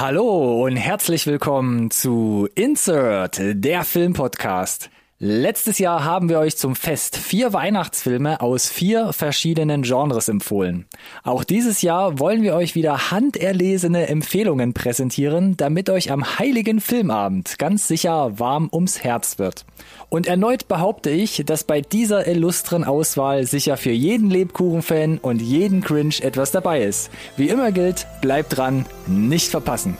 Hallo und herzlich willkommen zu Insert, der Filmpodcast. Letztes Jahr haben wir euch zum Fest vier Weihnachtsfilme aus vier verschiedenen Genres empfohlen. Auch dieses Jahr wollen wir euch wieder handerlesene Empfehlungen präsentieren, damit euch am heiligen Filmabend ganz sicher warm ums Herz wird. Und erneut behaupte ich, dass bei dieser illustren Auswahl sicher für jeden Lebkuchen-Fan und jeden Cringe etwas dabei ist. Wie immer gilt, bleibt dran, nicht verpassen.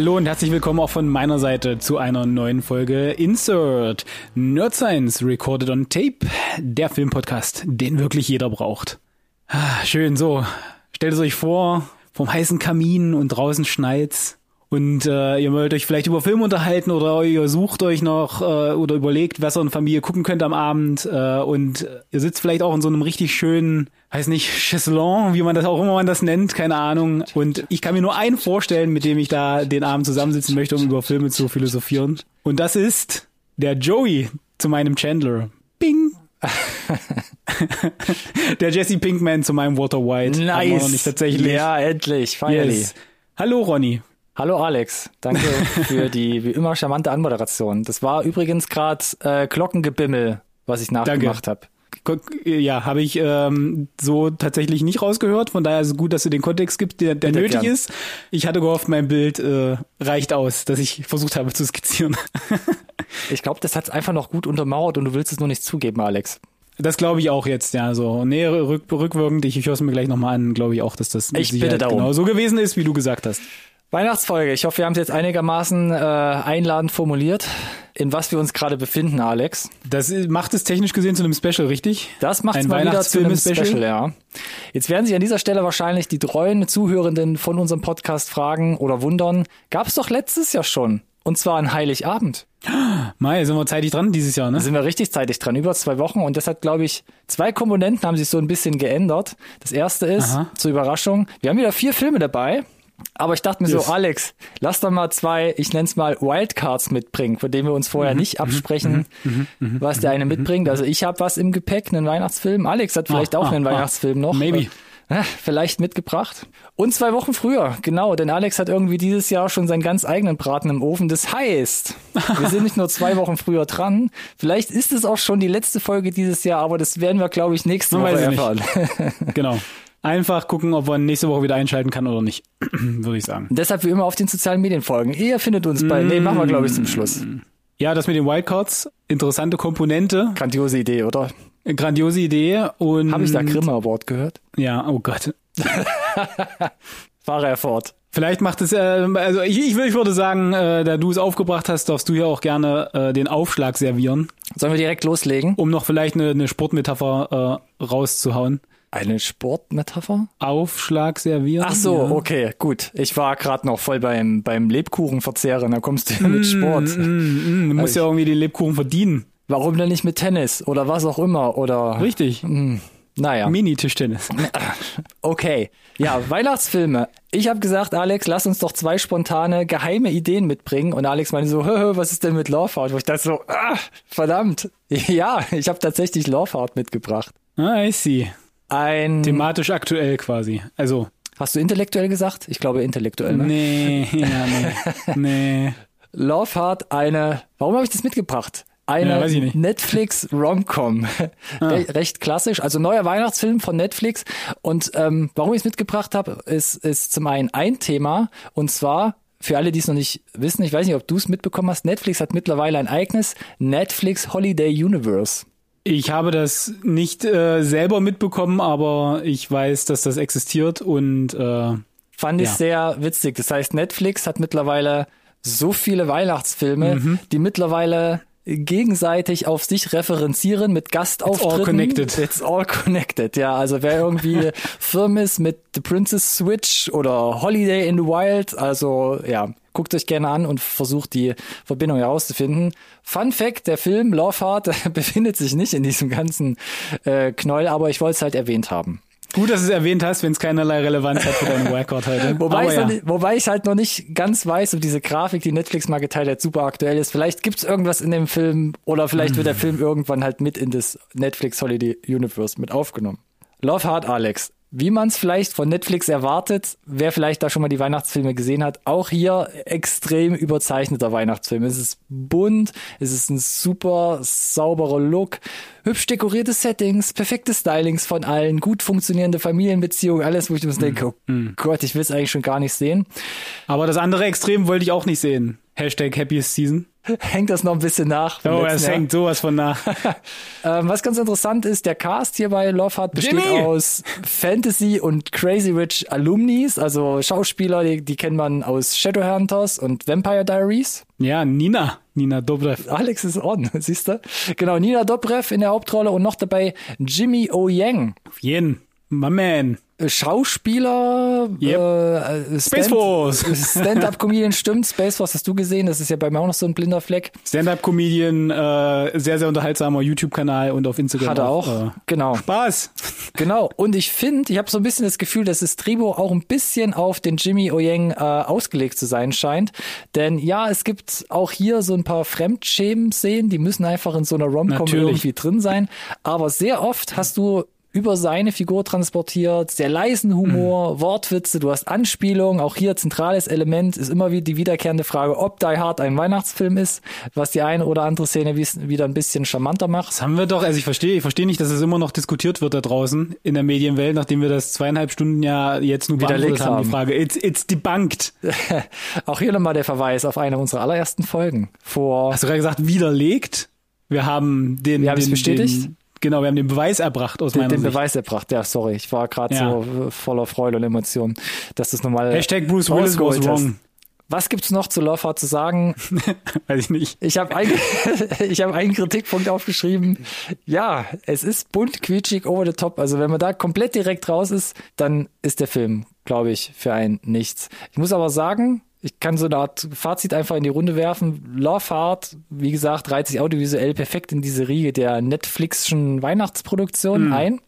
Hallo und herzlich willkommen auch von meiner Seite zu einer neuen Folge Insert Nerd Science Recorded on Tape, der Filmpodcast, den wirklich jeder braucht. Ah, schön, so. Stellt es euch vor, vom heißen Kamin und draußen schneit's und äh, ihr wollt euch vielleicht über Film unterhalten oder ihr sucht euch noch äh, oder überlegt, was ihr in Familie gucken könnt am Abend äh, und ihr sitzt vielleicht auch in so einem richtig schönen, weiß nicht, Chaiselon, wie man das auch immer man das nennt, keine Ahnung. Und ich kann mir nur einen vorstellen, mit dem ich da den Abend zusammensitzen möchte, um über Filme zu philosophieren. Und das ist der Joey zu meinem Chandler. Bing! der Jesse Pinkman zu meinem Walter White. Nice. Nicht tatsächlich. Ja, endlich, finally. Yes. Hallo Ronny. Hallo Alex, danke für die wie immer charmante Anmoderation. Das war übrigens gerade äh, Glockengebimmel, was ich nachgemacht habe. Ja, habe ich ähm, so tatsächlich nicht rausgehört. Von daher ist es gut, dass du den Kontext gibst, der, der nötig gern. ist. Ich hatte gehofft, mein Bild äh, reicht aus, dass ich versucht habe zu skizzieren. ich glaube, das hat einfach noch gut untermauert und du willst es nur nicht zugeben, Alex. Das glaube ich auch jetzt, ja. So nähere rück, rückwirkend, ich, ich höre es mir gleich nochmal an, glaube ich auch, dass das ich bitte darum. genau so gewesen ist, wie du gesagt hast. Weihnachtsfolge. Ich hoffe, wir haben es jetzt einigermaßen äh, einladend formuliert, in was wir uns gerade befinden, Alex. Das macht es technisch gesehen zu einem Special, richtig? Das macht es mal wieder zu einem Special? Special, ja. Jetzt werden sich an dieser Stelle wahrscheinlich die treuen Zuhörenden von unserem Podcast fragen oder wundern, gab es doch letztes Jahr schon. Und zwar an Heiligabend. Mai, sind wir zeitig dran dieses Jahr, ne? Da sind wir richtig zeitig dran, über zwei Wochen. Und das hat, glaube ich, zwei Komponenten haben sich so ein bisschen geändert. Das erste ist, Aha. zur Überraschung, wir haben wieder vier Filme dabei. Aber ich dachte mir yes. so, Alex, lass doch mal zwei, ich nenne es mal Wildcards mitbringen, von denen wir uns vorher mhm. nicht mhm. absprechen, mhm. mhm. was der eine mhm. mitbringt. Also ich habe was im Gepäck, einen Weihnachtsfilm. Alex hat vielleicht ah, auch ah, einen ah, Weihnachtsfilm noch. Maybe. Äh, vielleicht mitgebracht. Und zwei Wochen früher, genau, denn Alex hat irgendwie dieses Jahr schon seinen ganz eigenen Braten im Ofen. Das heißt, wir sind nicht nur zwei Wochen früher dran. Vielleicht ist es auch schon die letzte Folge dieses Jahr, aber das werden wir, glaube ich, nächste Woche erfahren. genau. Einfach gucken, ob man nächste Woche wieder einschalten kann oder nicht, würde ich sagen. Deshalb wie immer auf den sozialen Medien folgen. Ihr findet uns bei, mm. nee, machen wir glaube ich zum Schluss. Ja, das mit den Wildcards, interessante Komponente. Grandiose Idee, oder? Grandiose Idee und. Habe ich da Grimme Award gehört? Ja, oh Gott. Fahre er fort. Vielleicht macht es, äh, also ich, ich, ich würde sagen, äh, da du es aufgebracht hast, darfst du ja auch gerne äh, den Aufschlag servieren. Sollen wir direkt loslegen? Um noch vielleicht eine, eine Sportmetapher äh, rauszuhauen. Eine Sportmetapher? Aufschlag servieren. Ach so, ja. okay, gut. Ich war gerade noch voll beim, beim Lebkuchen verzehren, da kommst du mm, mit Sport. Mm, mm, du musst also ja irgendwie den Lebkuchen verdienen. Warum denn nicht mit Tennis oder was auch immer oder? Richtig. Mh, naja. Mini-Tischtennis. Okay. Ja, Weihnachtsfilme. Ich habe gesagt, Alex, lass uns doch zwei spontane, geheime Ideen mitbringen. Und Alex meinte so, hö, hö, was ist denn mit Heart? Wo ich dachte so, ah, verdammt. Ja, ich habe tatsächlich Heart mitgebracht. Ah, I see ein. Thematisch aktuell quasi. Also. Hast du intellektuell gesagt? Ich glaube intellektuell. Ne? Nee, ja, nee. nee. Love Heart, eine. Warum habe ich das mitgebracht? Eine ja, Netflix Romcom. Ah. Re recht klassisch, also neuer Weihnachtsfilm von Netflix. Und ähm, warum ich es mitgebracht habe, ist, ist zum einen ein Thema und zwar für alle, die es noch nicht wissen, ich weiß nicht, ob du es mitbekommen hast, Netflix hat mittlerweile ein eigenes Netflix Holiday Universe. Ich habe das nicht äh, selber mitbekommen, aber ich weiß, dass das existiert und äh, fand ich ja. sehr witzig. Das heißt, Netflix hat mittlerweile so viele Weihnachtsfilme, mhm. die mittlerweile gegenseitig auf sich referenzieren mit Gastauftritten. It's all connected. It's all connected, ja. Also wer irgendwie firm ist mit The Princess Switch oder Holiday in the Wild, also ja, guckt euch gerne an und versucht die Verbindung herauszufinden. Fun Fact, der Film Love Heart befindet sich nicht in diesem ganzen äh, Knoll, aber ich wollte es halt erwähnt haben. Gut, dass du es erwähnt hast, wenn es keinerlei Relevanz hat für deinen Record heute. Wobei, ich ja. nicht, wobei ich halt noch nicht ganz weiß, ob diese Grafik, die Netflix mal geteilt hat, super aktuell ist. Vielleicht gibt's irgendwas in dem Film oder vielleicht wird der Film irgendwann halt mit in das Netflix Holiday Universe mit aufgenommen. Love Hard Alex. Wie man es vielleicht von Netflix erwartet, wer vielleicht da schon mal die Weihnachtsfilme gesehen hat, auch hier extrem überzeichneter Weihnachtsfilm. Es ist bunt, es ist ein super sauberer Look, hübsch dekorierte Settings, perfekte Stylings von allen, gut funktionierende Familienbeziehungen, alles, wo ich mir so denke, oh Gott, ich will es eigentlich schon gar nicht sehen. Aber das andere Extrem wollte ich auch nicht sehen. Hashtag Happiest Season. Hängt das noch ein bisschen nach. Oh, es Jahr. hängt sowas von nach. Ähm, was ganz interessant ist, der Cast hier bei Love Heart besteht Jimmy! aus Fantasy und Crazy Rich Alumnis, also Schauspieler, die, die kennt man aus Shadowhunters und Vampire Diaries. Ja, Nina. Nina Dobrev. Alex ist on, siehst du? Genau, Nina Dobrev in der Hauptrolle und noch dabei Jimmy O. Yang. Auf jeden. My man. Schauspieler, Yep. äh, Space Force. Stand-up-Comedian stimmt, Space Force hast du gesehen, das ist ja bei mir auch noch so ein blinder Fleck. Stand-up-Comedian, äh, sehr, sehr unterhaltsamer YouTube-Kanal und auf Instagram Hat er auch, Äh, genau. Spaß. Genau, und ich finde, ich habe so ein bisschen das Gefühl, dass das Drehbuch auch ein bisschen auf den Jimmy Oyeng äh, ausgelegt zu sein scheint. Denn ja, es gibt auch hier so ein paar Fremdschämen-Szenen, die müssen einfach in so einer Rom-Com irgendwie drin sein. Aber sehr oft hast du über seine Figur transportiert, sehr leisen Humor, Mhm. Wortwitze, du hast Anspielungen, auch hier zentrales Element ist immer wieder die wiederkehrende Frage, ob Die Hard ein Weihnachtsfilm ist, was die eine oder andere Szene wieder ein bisschen charmanter macht. Das haben wir doch, also ich verstehe, ich verstehe nicht, dass es immer noch diskutiert wird da draußen in der Medienwelt, nachdem wir das zweieinhalb Stunden ja jetzt nur Widerlegt haben, die haben. Frage. It's, it's debunked. Auch hier nochmal der Verweis auf eine unserer allerersten Folgen. Vor Hast du gerade gesagt, widerlegt? Wir haben den, Wir haben es den, bestätigt? Den, genau, wir haben den Beweis erbracht aus den, meiner den Sicht. Beweis erbracht. Ja, sorry, ich war gerade Ja. so voller Freude und Emotionen, dass das nochmal Hashtag Bruce Willis hast. wrong. Was gibt's noch zu Love Hard zu sagen? Weiß ich nicht. Ich habe ein, ich habe einen Kritikpunkt aufgeschrieben. Ja, es ist bunt, quietschig, over the top. Also wenn man da komplett direkt raus ist, dann ist der Film, glaube ich, für einen nichts. Ich muss aber sagen, ich kann so eine Art Fazit einfach in die Runde werfen. Love Hard, wie gesagt, reiht sich audiovisuell perfekt in diese Riege der Netflixischen Weihnachtsproduktionen ein.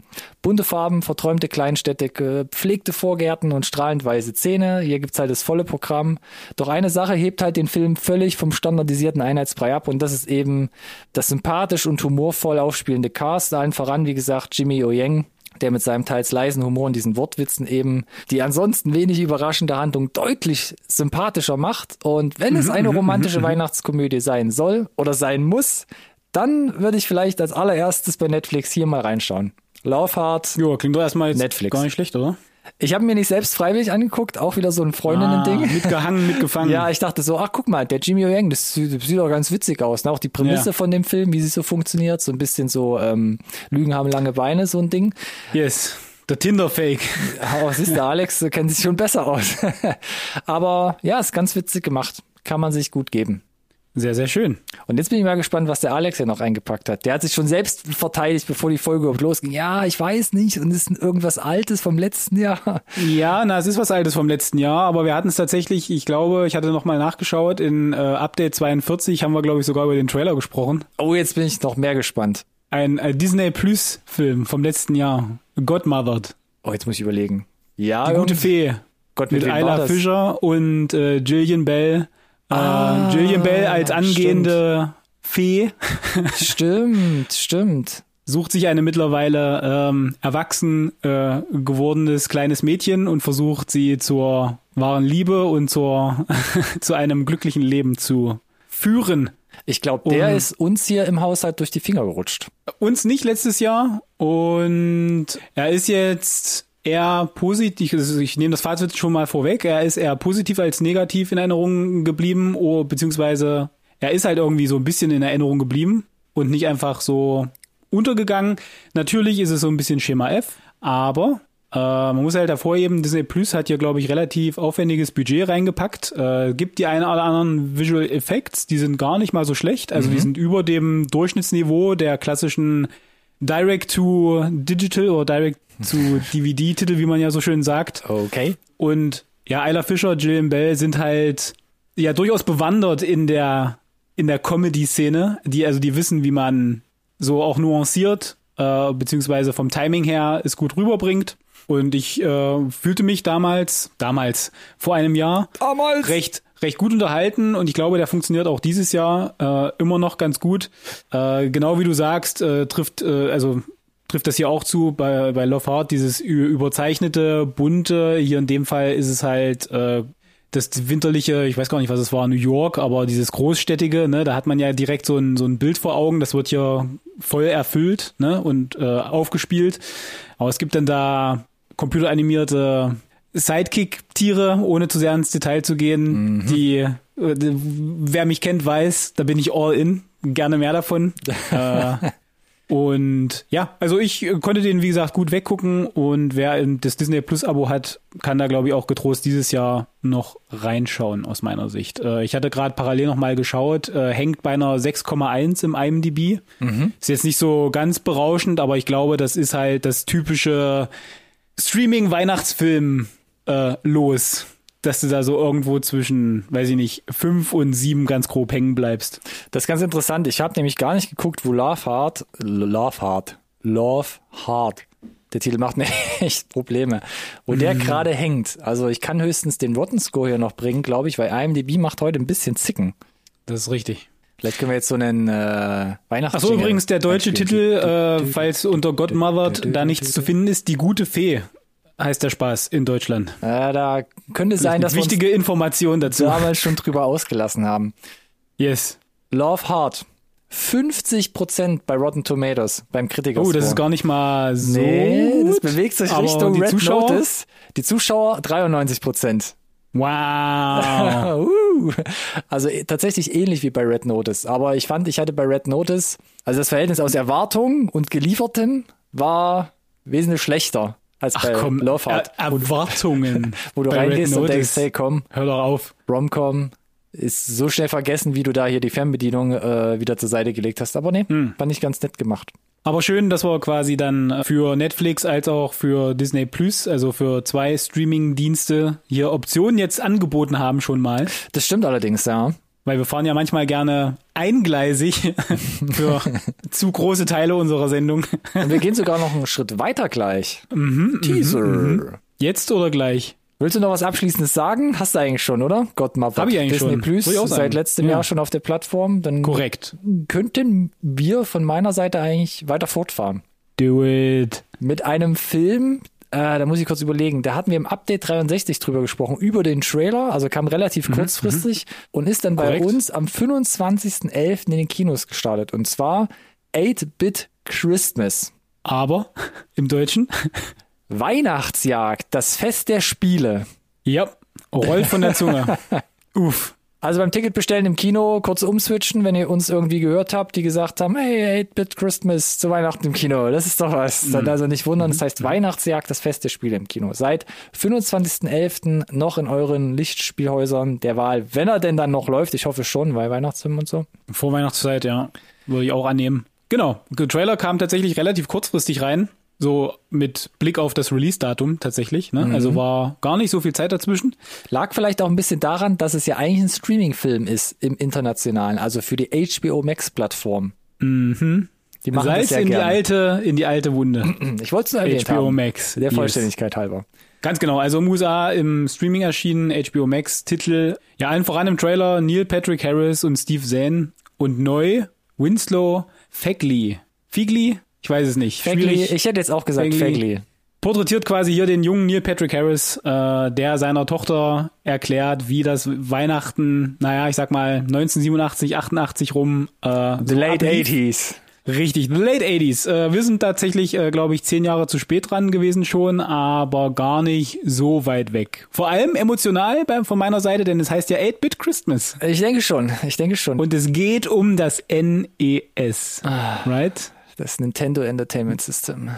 Bunte Farben, verträumte Kleinstädte, gepflegte Vorgärten und strahlend weiße Zähne. Hier gibt's halt das volle Programm. Doch eine Sache hebt halt den Film völlig vom standardisierten Einheitsbrei ab und das ist eben das sympathisch und humorvoll aufspielende Cast. Allen voran, wie gesagt, Jimmy Oyeng, der mit seinem teils leisen Humor und diesen Wortwitzen eben die ansonsten wenig überraschende Handlung deutlich sympathischer macht. Und wenn es eine romantische Weihnachtskomödie sein soll oder sein muss, dann würde ich vielleicht als allererstes bei Netflix hier mal reinschauen. Love Hard. Jo, klingt doch erstmal jetzt Netflix. gar nicht schlecht, oder? Ich habe mir nicht selbst freiwillig angeguckt, auch wieder so ein Freundinnen-Ding. Ah, mitgehangen, mitgefangen. Ja, ich dachte so, ach guck mal, der Jimmy Yang, das sieht, sieht doch ganz witzig aus. Ne? Auch die Prämisse Ja. von dem Film, wie sie so funktioniert, so ein bisschen so ähm, Lügen haben lange Beine, so ein Ding. yes. Der Tinder-Fake. Oh, siehst du, Alex du kennt sich schon besser aus. Aber ja, ist ganz witzig gemacht. Kann man sich gut geben. Sehr, sehr schön. Und jetzt bin ich mal gespannt, was der Alex ja noch eingepackt hat. Der hat sich schon selbst verteidigt, bevor die Folge überhaupt losging. Ja, ich weiß nicht. Und es ist irgendwas Altes vom letzten Jahr. Ja, na, es ist was Altes vom letzten Jahr, aber wir hatten es tatsächlich, ich glaube, ich hatte noch mal nachgeschaut, in äh, Update 42 haben wir, glaube ich, sogar über den Trailer gesprochen. Oh, jetzt bin ich noch mehr gespannt. Ein äh, Disney Plus Film vom letzten Jahr. Godmothered. Oh, jetzt muss ich überlegen. Ja, Die gute Fee. Gott, Mit war Ayla? Fischer und äh, Jillian Bell. Ah, äh, Jillian Bell als angehende Fee Stimmt, stimmt. sucht sich eine mittlerweile ähm, erwachsen äh, gewordenes kleines Mädchen und versucht sie zur wahren Liebe und zur zu einem glücklichen Leben zu führen. Ich glaube, der Um- ist uns hier im Haushalt durch die Finger gerutscht. Uns nicht letztes Jahr und er ist jetzt eher positiv, also ich nehme das Fazit schon mal vorweg, er ist eher positiv als negativ in Erinnerung geblieben, oh, beziehungsweise er ist halt irgendwie so ein bisschen in Erinnerung geblieben und nicht einfach so untergegangen. Natürlich ist es so ein bisschen Schema F, aber Äh, man muss halt hervorheben, Disney Plus hat hier, glaube ich, relativ aufwendiges Budget reingepackt. Äh, gibt die einen oder anderen Visual Effects, die sind gar nicht mal so schlecht. Also die sind über dem Durchschnittsniveau der klassischen Direct-to-Digital oder Direct-to-DVD-Titel, wie man ja so schön sagt. Okay. Und ja, Isla Fischer, Gillian Bell sind halt ja durchaus bewandert in der in der Comedy-Szene, die also die wissen, wie man so auch nuanciert äh, beziehungsweise vom Timing her es gut rüberbringt. Und ich äh, fühlte mich damals, damals vor einem Jahr, Damals. recht recht gut unterhalten und ich glaube, der funktioniert auch dieses Jahr äh, immer noch ganz gut. Äh, genau wie du sagst, äh, trifft äh, also trifft das hier auch zu bei bei Love Heart dieses überzeichnete bunte. Hier in dem Fall ist es halt äh, das winterliche, ich weiß gar nicht, was es war, New York, aber dieses großstädtige, ne, da hat man ja direkt so ein, so ein Bild vor Augen, das wird hier voll erfüllt, ne, und äh, aufgespielt. Aber es gibt dann da computeranimierte Sidekick-Tiere, ohne zu sehr ins Detail zu gehen, die, äh, wer mich kennt, weiß, da bin ich all in, gerne mehr davon. äh, und ja, also ich konnte den, wie gesagt, gut weggucken und wer das Disney Plus Abo hat, kann da, glaube ich, auch getrost dieses Jahr noch reinschauen, aus meiner Sicht. Äh, ich hatte gerade parallel noch mal geschaut, äh, hängt bei einer 6,1 im IMDb. Ist jetzt nicht so ganz berauschend, aber ich glaube, das ist halt das typische Streaming-Weihnachtsfilm äh, los. Dass du da so irgendwo zwischen, weiß ich nicht, fünf und sieben ganz grob hängen bleibst. Das ist ganz interessant. Ich habe nämlich gar nicht geguckt, wo Love Hard, Love Hard, Love Hard, der Titel macht mir echt Probleme, wo der gerade hängt. Also ich kann höchstens den Rotten Score hier noch bringen, glaube ich, weil IMDb macht heute ein bisschen Zicken. Das ist richtig. Vielleicht können wir jetzt so einen äh, Weihnachts. Achso, übrigens, der deutsche Titel, äh, falls unter Godmothered da nichts zu finden ist, Die gute Fee heißt der Spaß in Deutschland. Äh, da könnte sein, dass wir uns Wichtige Information dazu. damals schon drüber ausgelassen haben. Yes. Love Hard. 50% bei Rotten Tomatoes beim Kritiker. Oh, das ist gar nicht mal so. Nee, das bewegt sich Richtung die Red Zuschauer? Notice. Die Zuschauer 93%. Wow. Uh, also eh, tatsächlich ähnlich wie bei Red Notice. Aber ich fand, ich hatte bei Red Notice, also das Verhältnis aus Erwartung und Geliefertem war wesentlich schlechter als Ach bei komm, Love er Erwartungen. wo du reingehst und denkst, hey komm, Hör doch auf. Romcom ist so schnell vergessen, wie du da hier die Fernbedienung äh, wieder zur Seite gelegt hast. Aber nee, Hm. fand ich ganz nett gemacht. Aber schön, dass wir quasi dann für Netflix als auch für Disney Plus, also für zwei Streaming-Dienste, hier Optionen jetzt angeboten haben schon mal. Das stimmt allerdings, ja. Weil wir fahren ja manchmal gerne eingleisig für zu große Teile unserer Sendung. Und wir gehen sogar noch einen Schritt weiter gleich. Mhm, Teaser. Jetzt oder gleich? Willst du noch was Abschließendes sagen? Hast du eigentlich schon, oder? Gott, mal Hab ich eigentlich Disney schon. Plus seit letztem Ja. Jahr schon auf der Plattform. Dann Korrekt. könnten wir von meiner Seite eigentlich weiter fortfahren. Do it. Mit einem Film, äh, da muss ich kurz überlegen, da hatten wir im Update 63 drüber gesprochen, über den Trailer, also kam relativ kurzfristig und ist dann bei Mhm, Korrekt. uns am 25.11. in den Kinos gestartet. Und zwar 8-Bit Christmas. Aber im Deutschen? Weihnachtsjagd, das Fest der Spiele. Ja. Rollt von der Zunge. Uff. Also beim Ticketbestellen im Kino kurz umswitchen, wenn ihr uns irgendwie gehört habt, die gesagt haben, hey, 8-Bit Christmas zu Weihnachten im Kino, das ist doch was. Dann also nicht wundern, das heißt Weihnachtsjagd, das Fest der Spiele im Kino. Seit 25.11. noch in euren Lichtspielhäusern der Wahl, wenn er denn dann noch läuft. Ich hoffe schon, weil Weihnachtsfilm und so. Vor Weihnachtszeit, ja. Würde ich auch annehmen. Genau. Der Trailer kam tatsächlich relativ kurzfristig rein. So mit Blick auf das Release-Datum tatsächlich. Ne? Also war gar nicht so viel Zeit dazwischen. Lag vielleicht auch ein bisschen daran, dass es ja eigentlich ein Streaming-Film ist im Internationalen, also für die HBO Max-Plattform. Mhm. Die machen Salz das in die alte, in die alte Wunde. Ich wollte es nur erwähnt HBO haben. Max. Der Yes. Vollständigkeit halber. Ganz genau. Also im USA im Streaming erschienen, HBO Max Titel. Ja, allen voran im Trailer Neil Patrick Harris und Steve Zahn. Und neu Winslow Fegley. Figli? Ich weiß es nicht. Schwierig. ich hätte jetzt auch gesagt Fagly. Fagly. porträtiert quasi hier den jungen Neil Patrick Harris, äh, der seiner Tochter erklärt, wie das Weihnachten, naja, ich sag mal 1987, 88 rum. Äh, The so late ablief. 80s. Richtig, the late 80s. Äh, wir sind tatsächlich, äh, glaube ich, zehn Jahre zu spät dran gewesen schon, aber gar nicht so weit weg. Vor allem emotional bei, von meiner Seite, denn es heißt ja 8-Bit Christmas. Ich denke schon, ich denke schon. Und es geht um das NES. Ah. Right? Das Nintendo Entertainment System.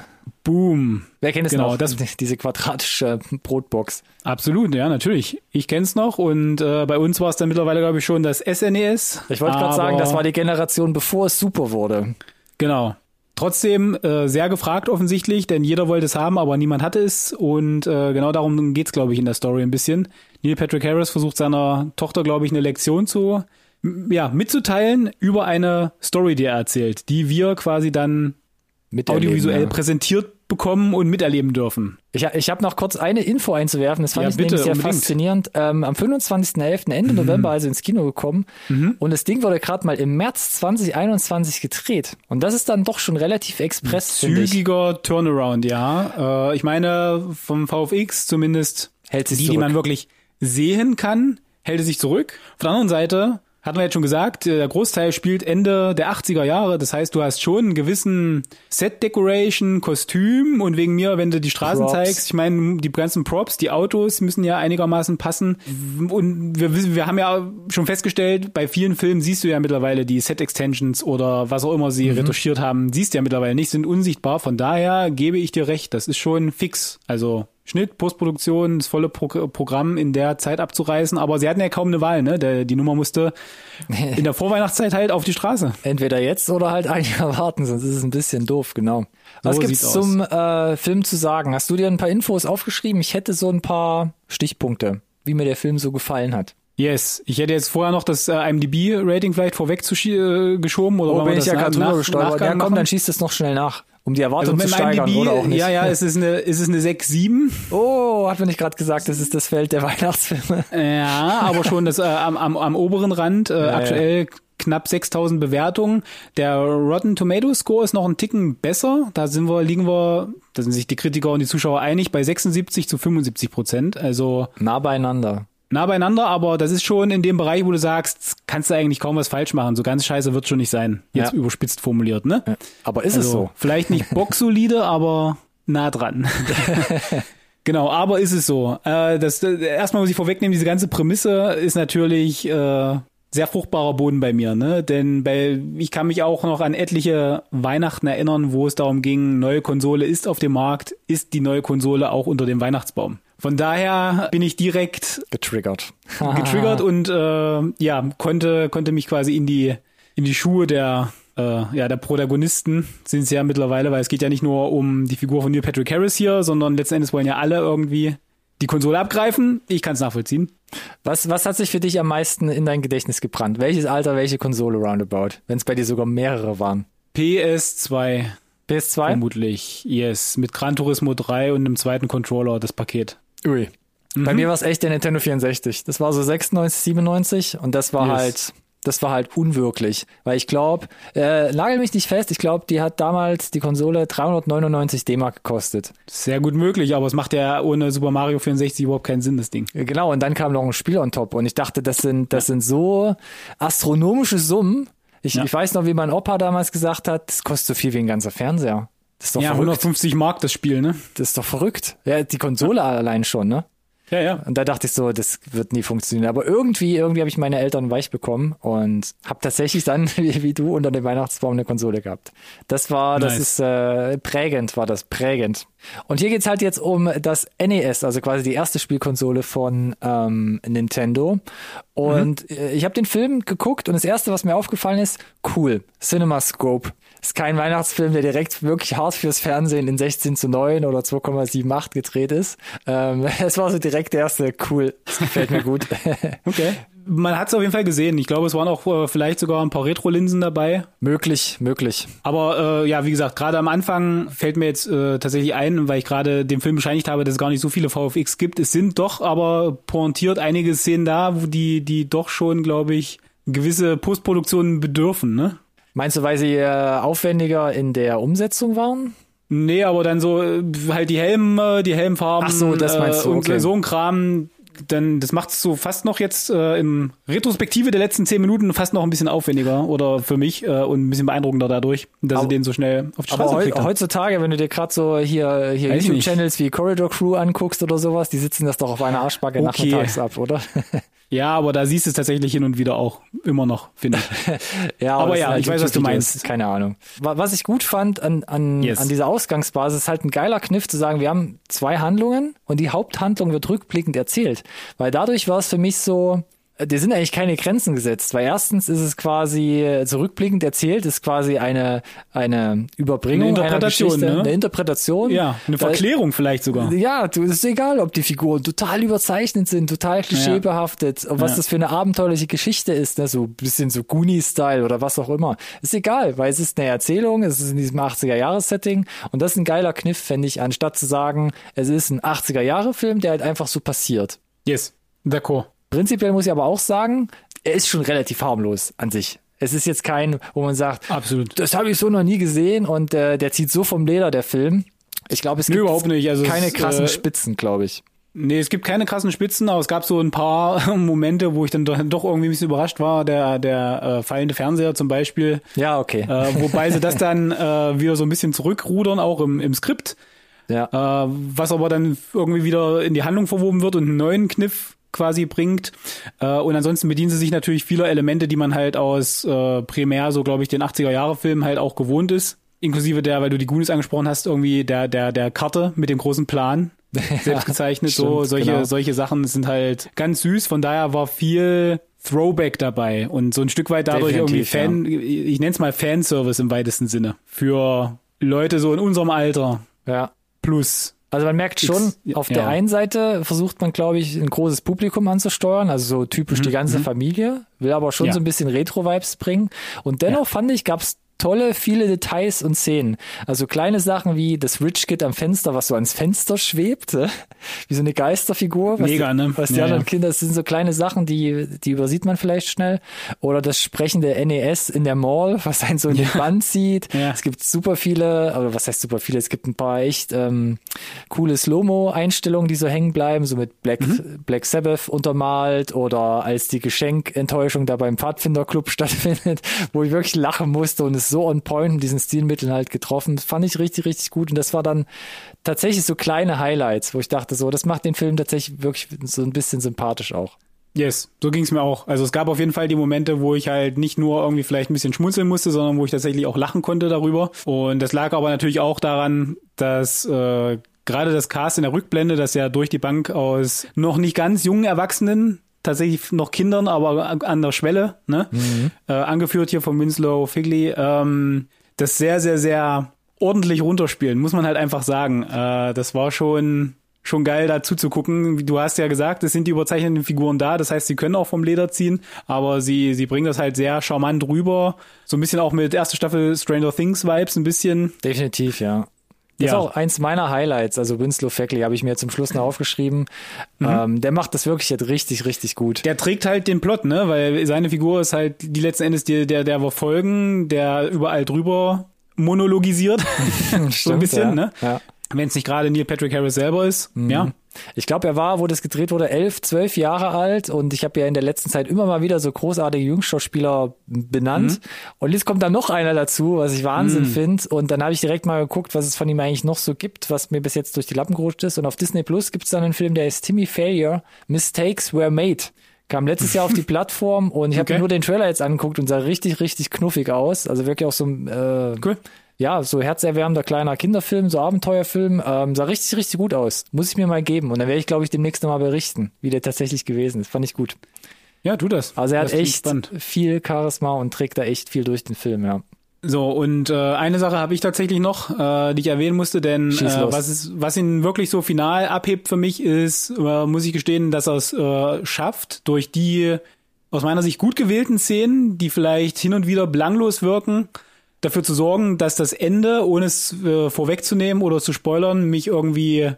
Boom. Wer kennt es Genau, noch? das- Diese quadratische Brotbox. Absolut, ja, natürlich. Ich kenn's noch und äh, bei uns war es dann mittlerweile, glaube ich, schon das SNES. Ich wollte gerade sagen, das war die Generation, bevor es super wurde. Genau. Trotzdem äh, sehr gefragt offensichtlich, denn jeder wollte es haben, aber niemand hatte es. Und äh, genau darum geht's, glaube ich, in der Story ein bisschen. Neil Patrick Harris versucht seiner Tochter, glaube ich, eine Lektion zu ja, mitzuteilen über eine Story, die er erzählt, die wir quasi dann audiovisuell ja. präsentiert bekommen und miterleben dürfen. Ich, ich habe noch kurz eine Info einzuwerfen, das fand Ja, ich bitte, nämlich sehr unbedingt. faszinierend. Ähm, am 25.11. Ende November also ins Kino gekommen und das Ding wurde gerade mal im März 2021 gedreht. Und das ist dann doch schon relativ express. Zügiger Turnaround, ja. Äh, ich meine, vom VFX zumindest Hält sich die, die zurück. man wirklich sehen kann, hält es sich zurück. Auf der anderen Seite hatten wir jetzt schon gesagt, äh, der Großteil spielt Ende der 80er Jahre. Das heißt, du hast schon einen gewissen Set-Decoration, Kostüm und wegen mir, wenn du die Straßen Props. zeigst, ich meine, die ganzen Props, die Autos müssen ja einigermaßen passen. Und wir, wissen- wir haben ja schon festgestellt, bei vielen Filmen siehst du ja mittlerweile die Set-Extensions oder was auch immer sie Mhm. retuschiert haben, siehst du ja mittlerweile nicht, sind unsichtbar. Von daher gebe ich dir recht, das ist schon fix. Also Schnitt, Postproduktion, das volle Pro Programm in der Zeit abzureißen, aber sie hatten ja kaum eine Wahl, ne? Der, die Nummer musste in der Vorweihnachtszeit halt auf die Straße. Entweder jetzt oder halt ein Jahr warten, sonst ist es ein bisschen doof, genau. Was So gibt's zum äh, Film zu sagen? Hast du dir ein paar Infos aufgeschrieben? Ich hätte so ein paar Stichpunkte, wie mir der Film so gefallen hat. Yes, ich hätte jetzt vorher noch das äh, IMDb-Rating vielleicht vorweg zu äh, geschoben oder Oh, bin ich ja gerade drüber gestolpert. Ja, komm, machen? dann schießt es noch schnell nach, um die Erwartung also zu steigern IMDb, oder auch nicht. ja, ja, es ist eine, es ist eine 6-7. Oh, hat mir nicht gerade gesagt, das ist das Feld der Weihnachtsfilme. Ja, aber schon das äh, am, am, am oberen Rand. Äh, ja. aktuell knapp 6000 Bewertungen. Der Rotten Tomato Score ist noch ein Ticken besser. Da sind wir, liegen wir, da sind sich die Kritiker und die Zuschauer einig, bei 76 zu 75 Prozent. Also Nah beieinander. Nah beieinander, aber das ist schon in dem Bereich, wo du sagst, kannst du eigentlich kaum was falsch machen. So ganz scheiße wird schon nicht sein. Jetzt Ja. überspitzt formuliert, ne? Aber ist es Also, so? Vielleicht nicht boxsolide, aber nah dran. genau, aber ist es so. Äh, das, das, erstmal muss ich vorwegnehmen, diese ganze Prämisse ist natürlich äh, sehr fruchtbarer Boden bei mir, ne? Denn bei, ich kann mich auch noch an etliche Weihnachten erinnern, wo es darum ging, neue Konsole ist auf dem Markt, ist die neue Konsole auch unter dem Weihnachtsbaum. Von daher bin ich direkt Getriggert. getriggert und äh, ja konnte konnte mich quasi in die in die Schuhe der äh, ja der Protagonisten sind es ja mittlerweile, weil es geht ja nicht nur um die Figur von Neil Patrick Harris hier, sondern letzten Endes wollen ja alle irgendwie die Konsole abgreifen. Ich kann es nachvollziehen. Was, was hat sich für dich am meisten in dein Gedächtnis gebrannt? Welches Alter, welche Konsole roundabout? Wenn es bei dir sogar mehrere waren. PS2 PS2? vermutlich, yes, mit Gran Turismo 3 und einem zweiten Controller das Paket. Ui. Bei Mhm. mir war es echt der Nintendo 64. Das war so 96, 97 und das war Yes. halt, das war halt unwirklich. Weil ich glaube, äh, nagel mich nicht fest, ich glaube, die hat damals die Konsole 399 D-Mark gekostet. Sehr gut möglich, aber es macht ja ohne Super Mario 64 überhaupt keinen Sinn, das Ding. Äh, Genau, und dann kam noch ein Spiel on top und ich dachte, das sind, das sind so astronomische Summen. Ich, Ja. ich weiß noch, wie mein Opa damals gesagt hat, das kostet so viel wie ein ganzer Fernseher. Das ist doch Ja, verrückt. 150 Mark das Spiel, ne? Das ist doch verrückt. Ja, die Konsole allein schon, ne? Ja, ja. Und da dachte ich so, das wird nie funktionieren. Aber irgendwie, irgendwie habe ich meine Eltern weich bekommen und habe tatsächlich dann, wie, wie du, unter dem Weihnachtsbaum eine Konsole gehabt. Das war, das Nice. ist äh, prägend, war das prägend. Und hier geht's halt jetzt um das NES, also quasi die erste Spielkonsole von ähm, Nintendo. Und äh, ich habe den Film geguckt und das erste, was mir aufgefallen ist, cool, CinemaScope. Ist kein Weihnachtsfilm, der direkt wirklich hart fürs Fernsehen in 16 zu 9 oder 2,78 gedreht ist. Ähm, es war so direkt der erste, cool, das gefällt mir gut. Okay. Man hat es auf jeden Fall gesehen. Ich glaube, es waren auch äh, vielleicht sogar ein paar Retro-Linsen dabei. möglich, möglich. Aber äh, ja, wie gesagt, gerade am Anfang fällt mir jetzt äh, tatsächlich ein, weil ich gerade dem Film bescheinigt habe, dass es gar nicht so viele VFX gibt. Es sind doch aber pointiert einige Szenen da, wo die, die doch schon, glaube ich, gewisse Postproduktionen bedürfen, ne? Meinst du, weil sie äh, aufwendiger in der Umsetzung waren? Nee, aber dann so äh, halt die Helme, die Helmfarben Ach so, das meinst äh, du, und okay. so ein Kram. Dann, das macht es so fast noch jetzt äh, im Retrospektive der letzten zehn Minuten fast noch ein bisschen aufwendiger oder für mich äh, und ein bisschen beeindruckender dadurch, dass Aber- sie den so schnell auf die Aber Straße heu gekriegt haben. heutzutage, wenn du dir gerade so hier, hier YouTube-Channels wie Corridor Crew anguckst oder sowas, die sitzen das doch auf einer Arschbacke Okay. nachmittags ab, oder? Ja, aber da siehst du es tatsächlich hin und wieder auch immer noch, finde ich. ja, aber ja, sind halt ich weiß, was du meinst. Keine Ahnung. Wa- Was ich gut fand an, an, Yes. an dieser Ausgangsbasis, ist halt ein geiler Kniff zu sagen, wir haben zwei Handlungen und die Haupthandlung wird rückblickend erzählt. Weil dadurch war es für mich so, dir sind eigentlich keine Grenzen gesetzt, weil erstens ist es quasi zurückblickend erzählt, ist quasi eine, eine Überbringung Eine Interpretation, einer Geschichte, ne? eine Interpretation. Ja, eine Verklärung vielleicht sogar. ja, du, es ist egal, ob die Figuren total überzeichnet sind, total klischeebehaftet, und was Ja. das für eine abenteuerliche Geschichte ist, ne? so ein bisschen so Goonie-Style oder was auch immer. Ist egal, weil es ist eine Erzählung, es ist in diesem 80er-Jahres-Setting und das ist ein geiler Kniff, fände ich, anstatt zu sagen, es ist ein 80er-Jahre-Film, der halt einfach so passiert. Yes, d'accord. Prinzipiell muss ich aber auch sagen, er ist schon relativ harmlos an sich. Es ist jetzt kein, wo man sagt, Absolut. das habe ich so noch nie gesehen und äh, der zieht so vom Leder, der Film. Ich glaube, es Nee, gibt nicht. Also es keine ist, krassen äh, Spitzen, glaube ich. Nee, es gibt keine krassen Spitzen, aber es gab so ein paar Momente, wo ich dann doch, doch irgendwie ein bisschen überrascht war. Der, der äh, fallende Fernseher zum Beispiel. Ja, okay. Äh, wobei sie das dann äh, wieder so ein bisschen zurückrudern, auch im, im Skript. ja. Äh, was aber dann irgendwie wieder in die Handlung verwoben wird und einen neuen Kniff quasi bringt. Äh, und ansonsten bedienen sie sich natürlich vieler Elemente, die man halt aus äh, primär so, glaube ich, den 80er-Jahre-Filmen halt auch gewohnt ist. Inklusive der, weil du die Goonies angesprochen hast, irgendwie der, der, der Karte mit dem großen Plan. Selbst gezeichnet, so, stimmt, solche, genau. solche Sachen sind halt ganz süß. Von daher war viel Throwback dabei und so ein Stück weit dadurch Definitiv, irgendwie Fan, ich nenne es mal Fanservice im weitesten Sinne. Für Leute so in unserem Alter ja. plus. Also man merkt schon, X- auf ja. der einen Seite versucht man, glaube ich, ein großes Publikum anzusteuern, also so typisch die ganze Familie, will aber schon Mhm, Ja. so ein bisschen Retro-Vibes bringen. Und dennoch fand ich, gab's tolle, viele Details und Szenen. Also kleine Sachen wie das Rich Kid am Fenster, was so ans Fenster schwebt, äh, wie so eine Geisterfigur. Mega, die, ne? Was die Ja, anderen ja. Kinder, das sind so kleine Sachen, die, die übersieht man vielleicht schnell. Oder das sprechende NES in der Mall, was einen so in den Band zieht. Ja. Es gibt super viele, aber was heißt super viele? Es gibt ein paar echt ähm, coole Slow-Mo-Einstellungen, die so hängen bleiben, so mit Black, Mhm. Black Sabbath untermalt oder als die Geschenkenttäuschung da beim Pfadfinderclub stattfindet, wo ich wirklich lachen musste und es so on point mit diesen Stilmitteln halt getroffen. Das fand ich richtig, richtig gut und das war dann tatsächlich so kleine Highlights, wo ich dachte so, das macht den Film tatsächlich wirklich so ein bisschen sympathisch auch. Yes, so ging's mir auch. Also es gab auf jeden Fall die Momente, wo ich halt nicht nur irgendwie vielleicht ein bisschen schmunzeln musste, sondern wo ich tatsächlich auch lachen konnte darüber. Und das lag aber natürlich auch daran, dass äh, gerade das Cast in der Rückblende, das ja durch die Bank aus noch nicht ganz jungen Erwachsenen, tatsächlich noch Kindern, aber an der Schwelle, ne? Äh, angeführt hier von Winslow Figley, ähm, das sehr, sehr, sehr ordentlich runterspielen, muss man halt einfach sagen. Äh, das war schon schon geil dazu zu gucken. Du hast ja gesagt, es sind die überzeichneten Figuren da, das heißt, sie können auch vom Leder ziehen, aber sie, sie bringen das halt sehr charmant rüber. So ein bisschen auch mit erste Staffel Stranger Things Vibes, ein bisschen. Definitiv, ja. Das Ja. ist auch eins meiner Highlights. Also Winslow Fackley habe ich mir zum Schluss noch aufgeschrieben. Ähm, der macht das wirklich jetzt richtig, richtig gut. Der trägt halt den Plot, ne, weil seine Figur ist halt die letzten Endes die, der, der wir folgen, der überall drüber monologisiert. so ein Stimmt, bisschen, ja. ne? Ja. Wenn es nicht gerade Neil Patrick Harris selber ist. Ja. Ich glaube, er war, wo das gedreht wurde, elf, zwölf Jahre alt und ich habe ja in der letzten Zeit immer mal wieder so großartige Jungschauspieler benannt. Und jetzt kommt da noch einer dazu, was ich Wahnsinn finde. Und dann habe ich direkt mal geguckt, was es von ihm eigentlich noch so gibt, was mir bis jetzt durch die Lappen gerutscht ist. Und auf Disney Plus gibt es dann einen Film, der ist Timmy Failure, Mistakes Were Made. Kam letztes Jahr auf die Plattform und ich habe Okay. mir nur den Trailer jetzt angeguckt und sah richtig, richtig knuffig aus. Also wirklich auch so ein äh, Cool. Ja, so herzerwärmender kleiner Kinderfilm, so Abenteuerfilm, ähm, sah richtig, richtig gut aus. Muss ich mir mal geben. Und dann werde ich, glaube ich, demnächst nochmal berichten, wie der tatsächlich gewesen ist. Fand ich gut. Ja, tu das. Also er Das hat echt viel Charisma und trägt da echt viel durch den Film, ja. So, und äh, eine Sache habe ich tatsächlich noch, äh, die ich erwähnen musste, denn äh, was, ist, was ihn wirklich so final abhebt für mich ist, äh, muss ich gestehen, dass er es äh, schafft, durch die aus meiner Sicht gut gewählten Szenen, die vielleicht hin und wieder belanglos wirken, dafür zu sorgen, dass das Ende, ohne es äh, vorwegzunehmen oder zu spoilern, mich irgendwie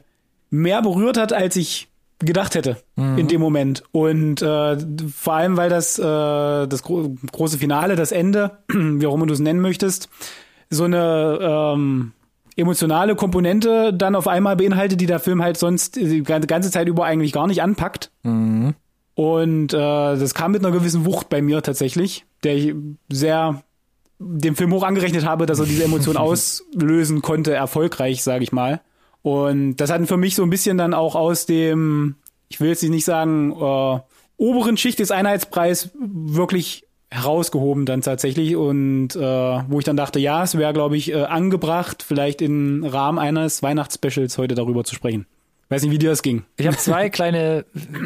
mehr berührt hat, als ich gedacht hätte in dem Moment. Und äh, vor allem, weil das, äh, das gro große Finale, das Ende, wie auch immer du es nennen möchtest, so eine ähm, emotionale Komponente dann auf einmal beinhaltet, die der Film halt sonst die ganze Zeit über eigentlich gar nicht anpackt. Und äh, das kam mit einer gewissen Wucht bei mir tatsächlich, der ich sehr dem Film hoch angerechnet habe, dass er diese Emotion auslösen konnte, erfolgreich, sage ich mal. Und das hat für mich so ein bisschen dann auch aus dem, ich will jetzt nicht sagen, äh, oberen Schicht des Einheitspreis wirklich herausgehoben dann tatsächlich und äh, wo ich dann dachte, ja, es wäre, glaube ich, äh, angebracht, vielleicht im Rahmen eines Weihnachtsspecials heute darüber zu sprechen. Weiß nicht, wie dir das ging. Ich habe zwei kleine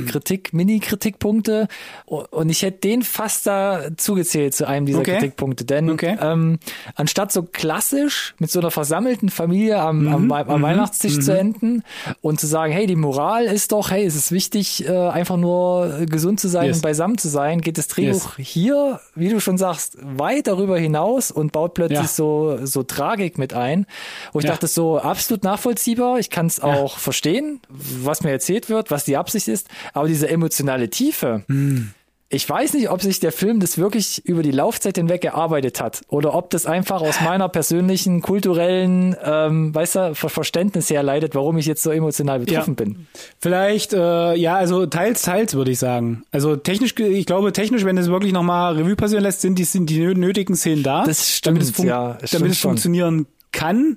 Kritik, Mini-Kritikpunkte und ich hätte den fast da zugezählt zu einem dieser Okay. Kritikpunkte. Denn Okay. ähm, anstatt so klassisch mit so einer versammelten Familie am, am, am Weihnachtstisch zu enden und zu sagen, hey, die Moral ist doch, hey, es ist wichtig, äh, einfach nur gesund zu sein Yes. und beisammen zu sein, geht das Drehbuch hier, wie du schon sagst, weit darüber hinaus und baut plötzlich Ja. so, so Tragik mit ein. Wo ich Ja. dachte, so absolut nachvollziehbar. Ich kann es auch verstehen, was mir erzählt wird, was die Absicht ist. Aber diese emotionale Tiefe, Hm. ich weiß nicht, ob sich der Film das wirklich über die Laufzeit hinweg gearbeitet hat oder ob das einfach aus meiner persönlichen, kulturellen, ähm, weißt du, Ver Verständnis herleitet, warum ich jetzt so emotional betroffen Ja. bin. Vielleicht, äh, ja, also teils, teils würde ich sagen. Also technisch, ich glaube technisch, wenn es wirklich nochmal Revue passieren lässt, sind die, sind die nö- nötigen Szenen da. Das stimmt, damit es, fun- ja, damit es funktionieren kann.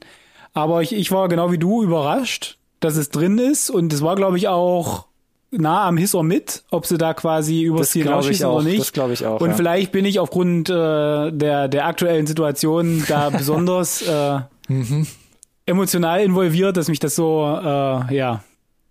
Aber ich, ich war genau wie du überrascht, dass es drin ist und es war, glaube ich, auch nah am Hiss or mit, ob sie da quasi übers Ziel rausschießen oder nicht. das glaub ich auch, Und ja. vielleicht bin ich aufgrund äh, der, der aktuellen Situation da besonders äh, Mhm. emotional involviert, dass mich das so, äh, ja,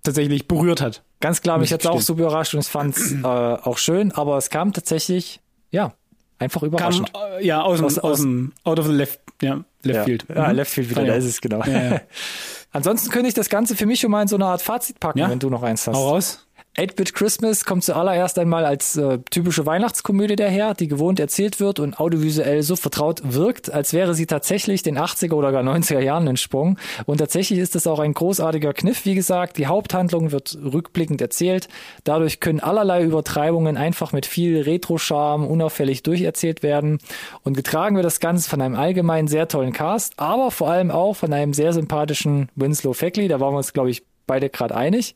tatsächlich berührt hat. Ganz klar, mich hat's auch super überrascht und ich fand's äh, auch schön, aber es kam tatsächlich, ja, einfach Kam, überraschend. äh, ja, aus, dem, Aus- aus, aus- dem, out of the left, ja, left ja. field. Ja, Mhm. Left Field wieder, Fand ich da ist es, genau. Ja, ja. Ansonsten könnte ich das Ganze für mich schon mal in so eine Art Fazit packen, Ja? wenn du noch eins hast. Hau raus. 8-Bit Christmas kommt zuallererst einmal als äh, typische Weihnachtskomödie daher, die gewohnt erzählt wird und audiovisuell so vertraut wirkt, als wäre sie tatsächlich den 80er oder gar 90er Jahren entsprungen. Und tatsächlich ist es auch ein großartiger Kniff, wie gesagt. Die Haupthandlung wird rückblickend erzählt. Dadurch können allerlei Übertreibungen einfach mit viel Retro-Charme unauffällig durcherzählt werden. Und getragen wird das Ganze von einem allgemein sehr tollen Cast, aber vor allem auch von einem sehr sympathischen Winslow Fackley. Da waren wir uns, glaube ich, beide gerade einig,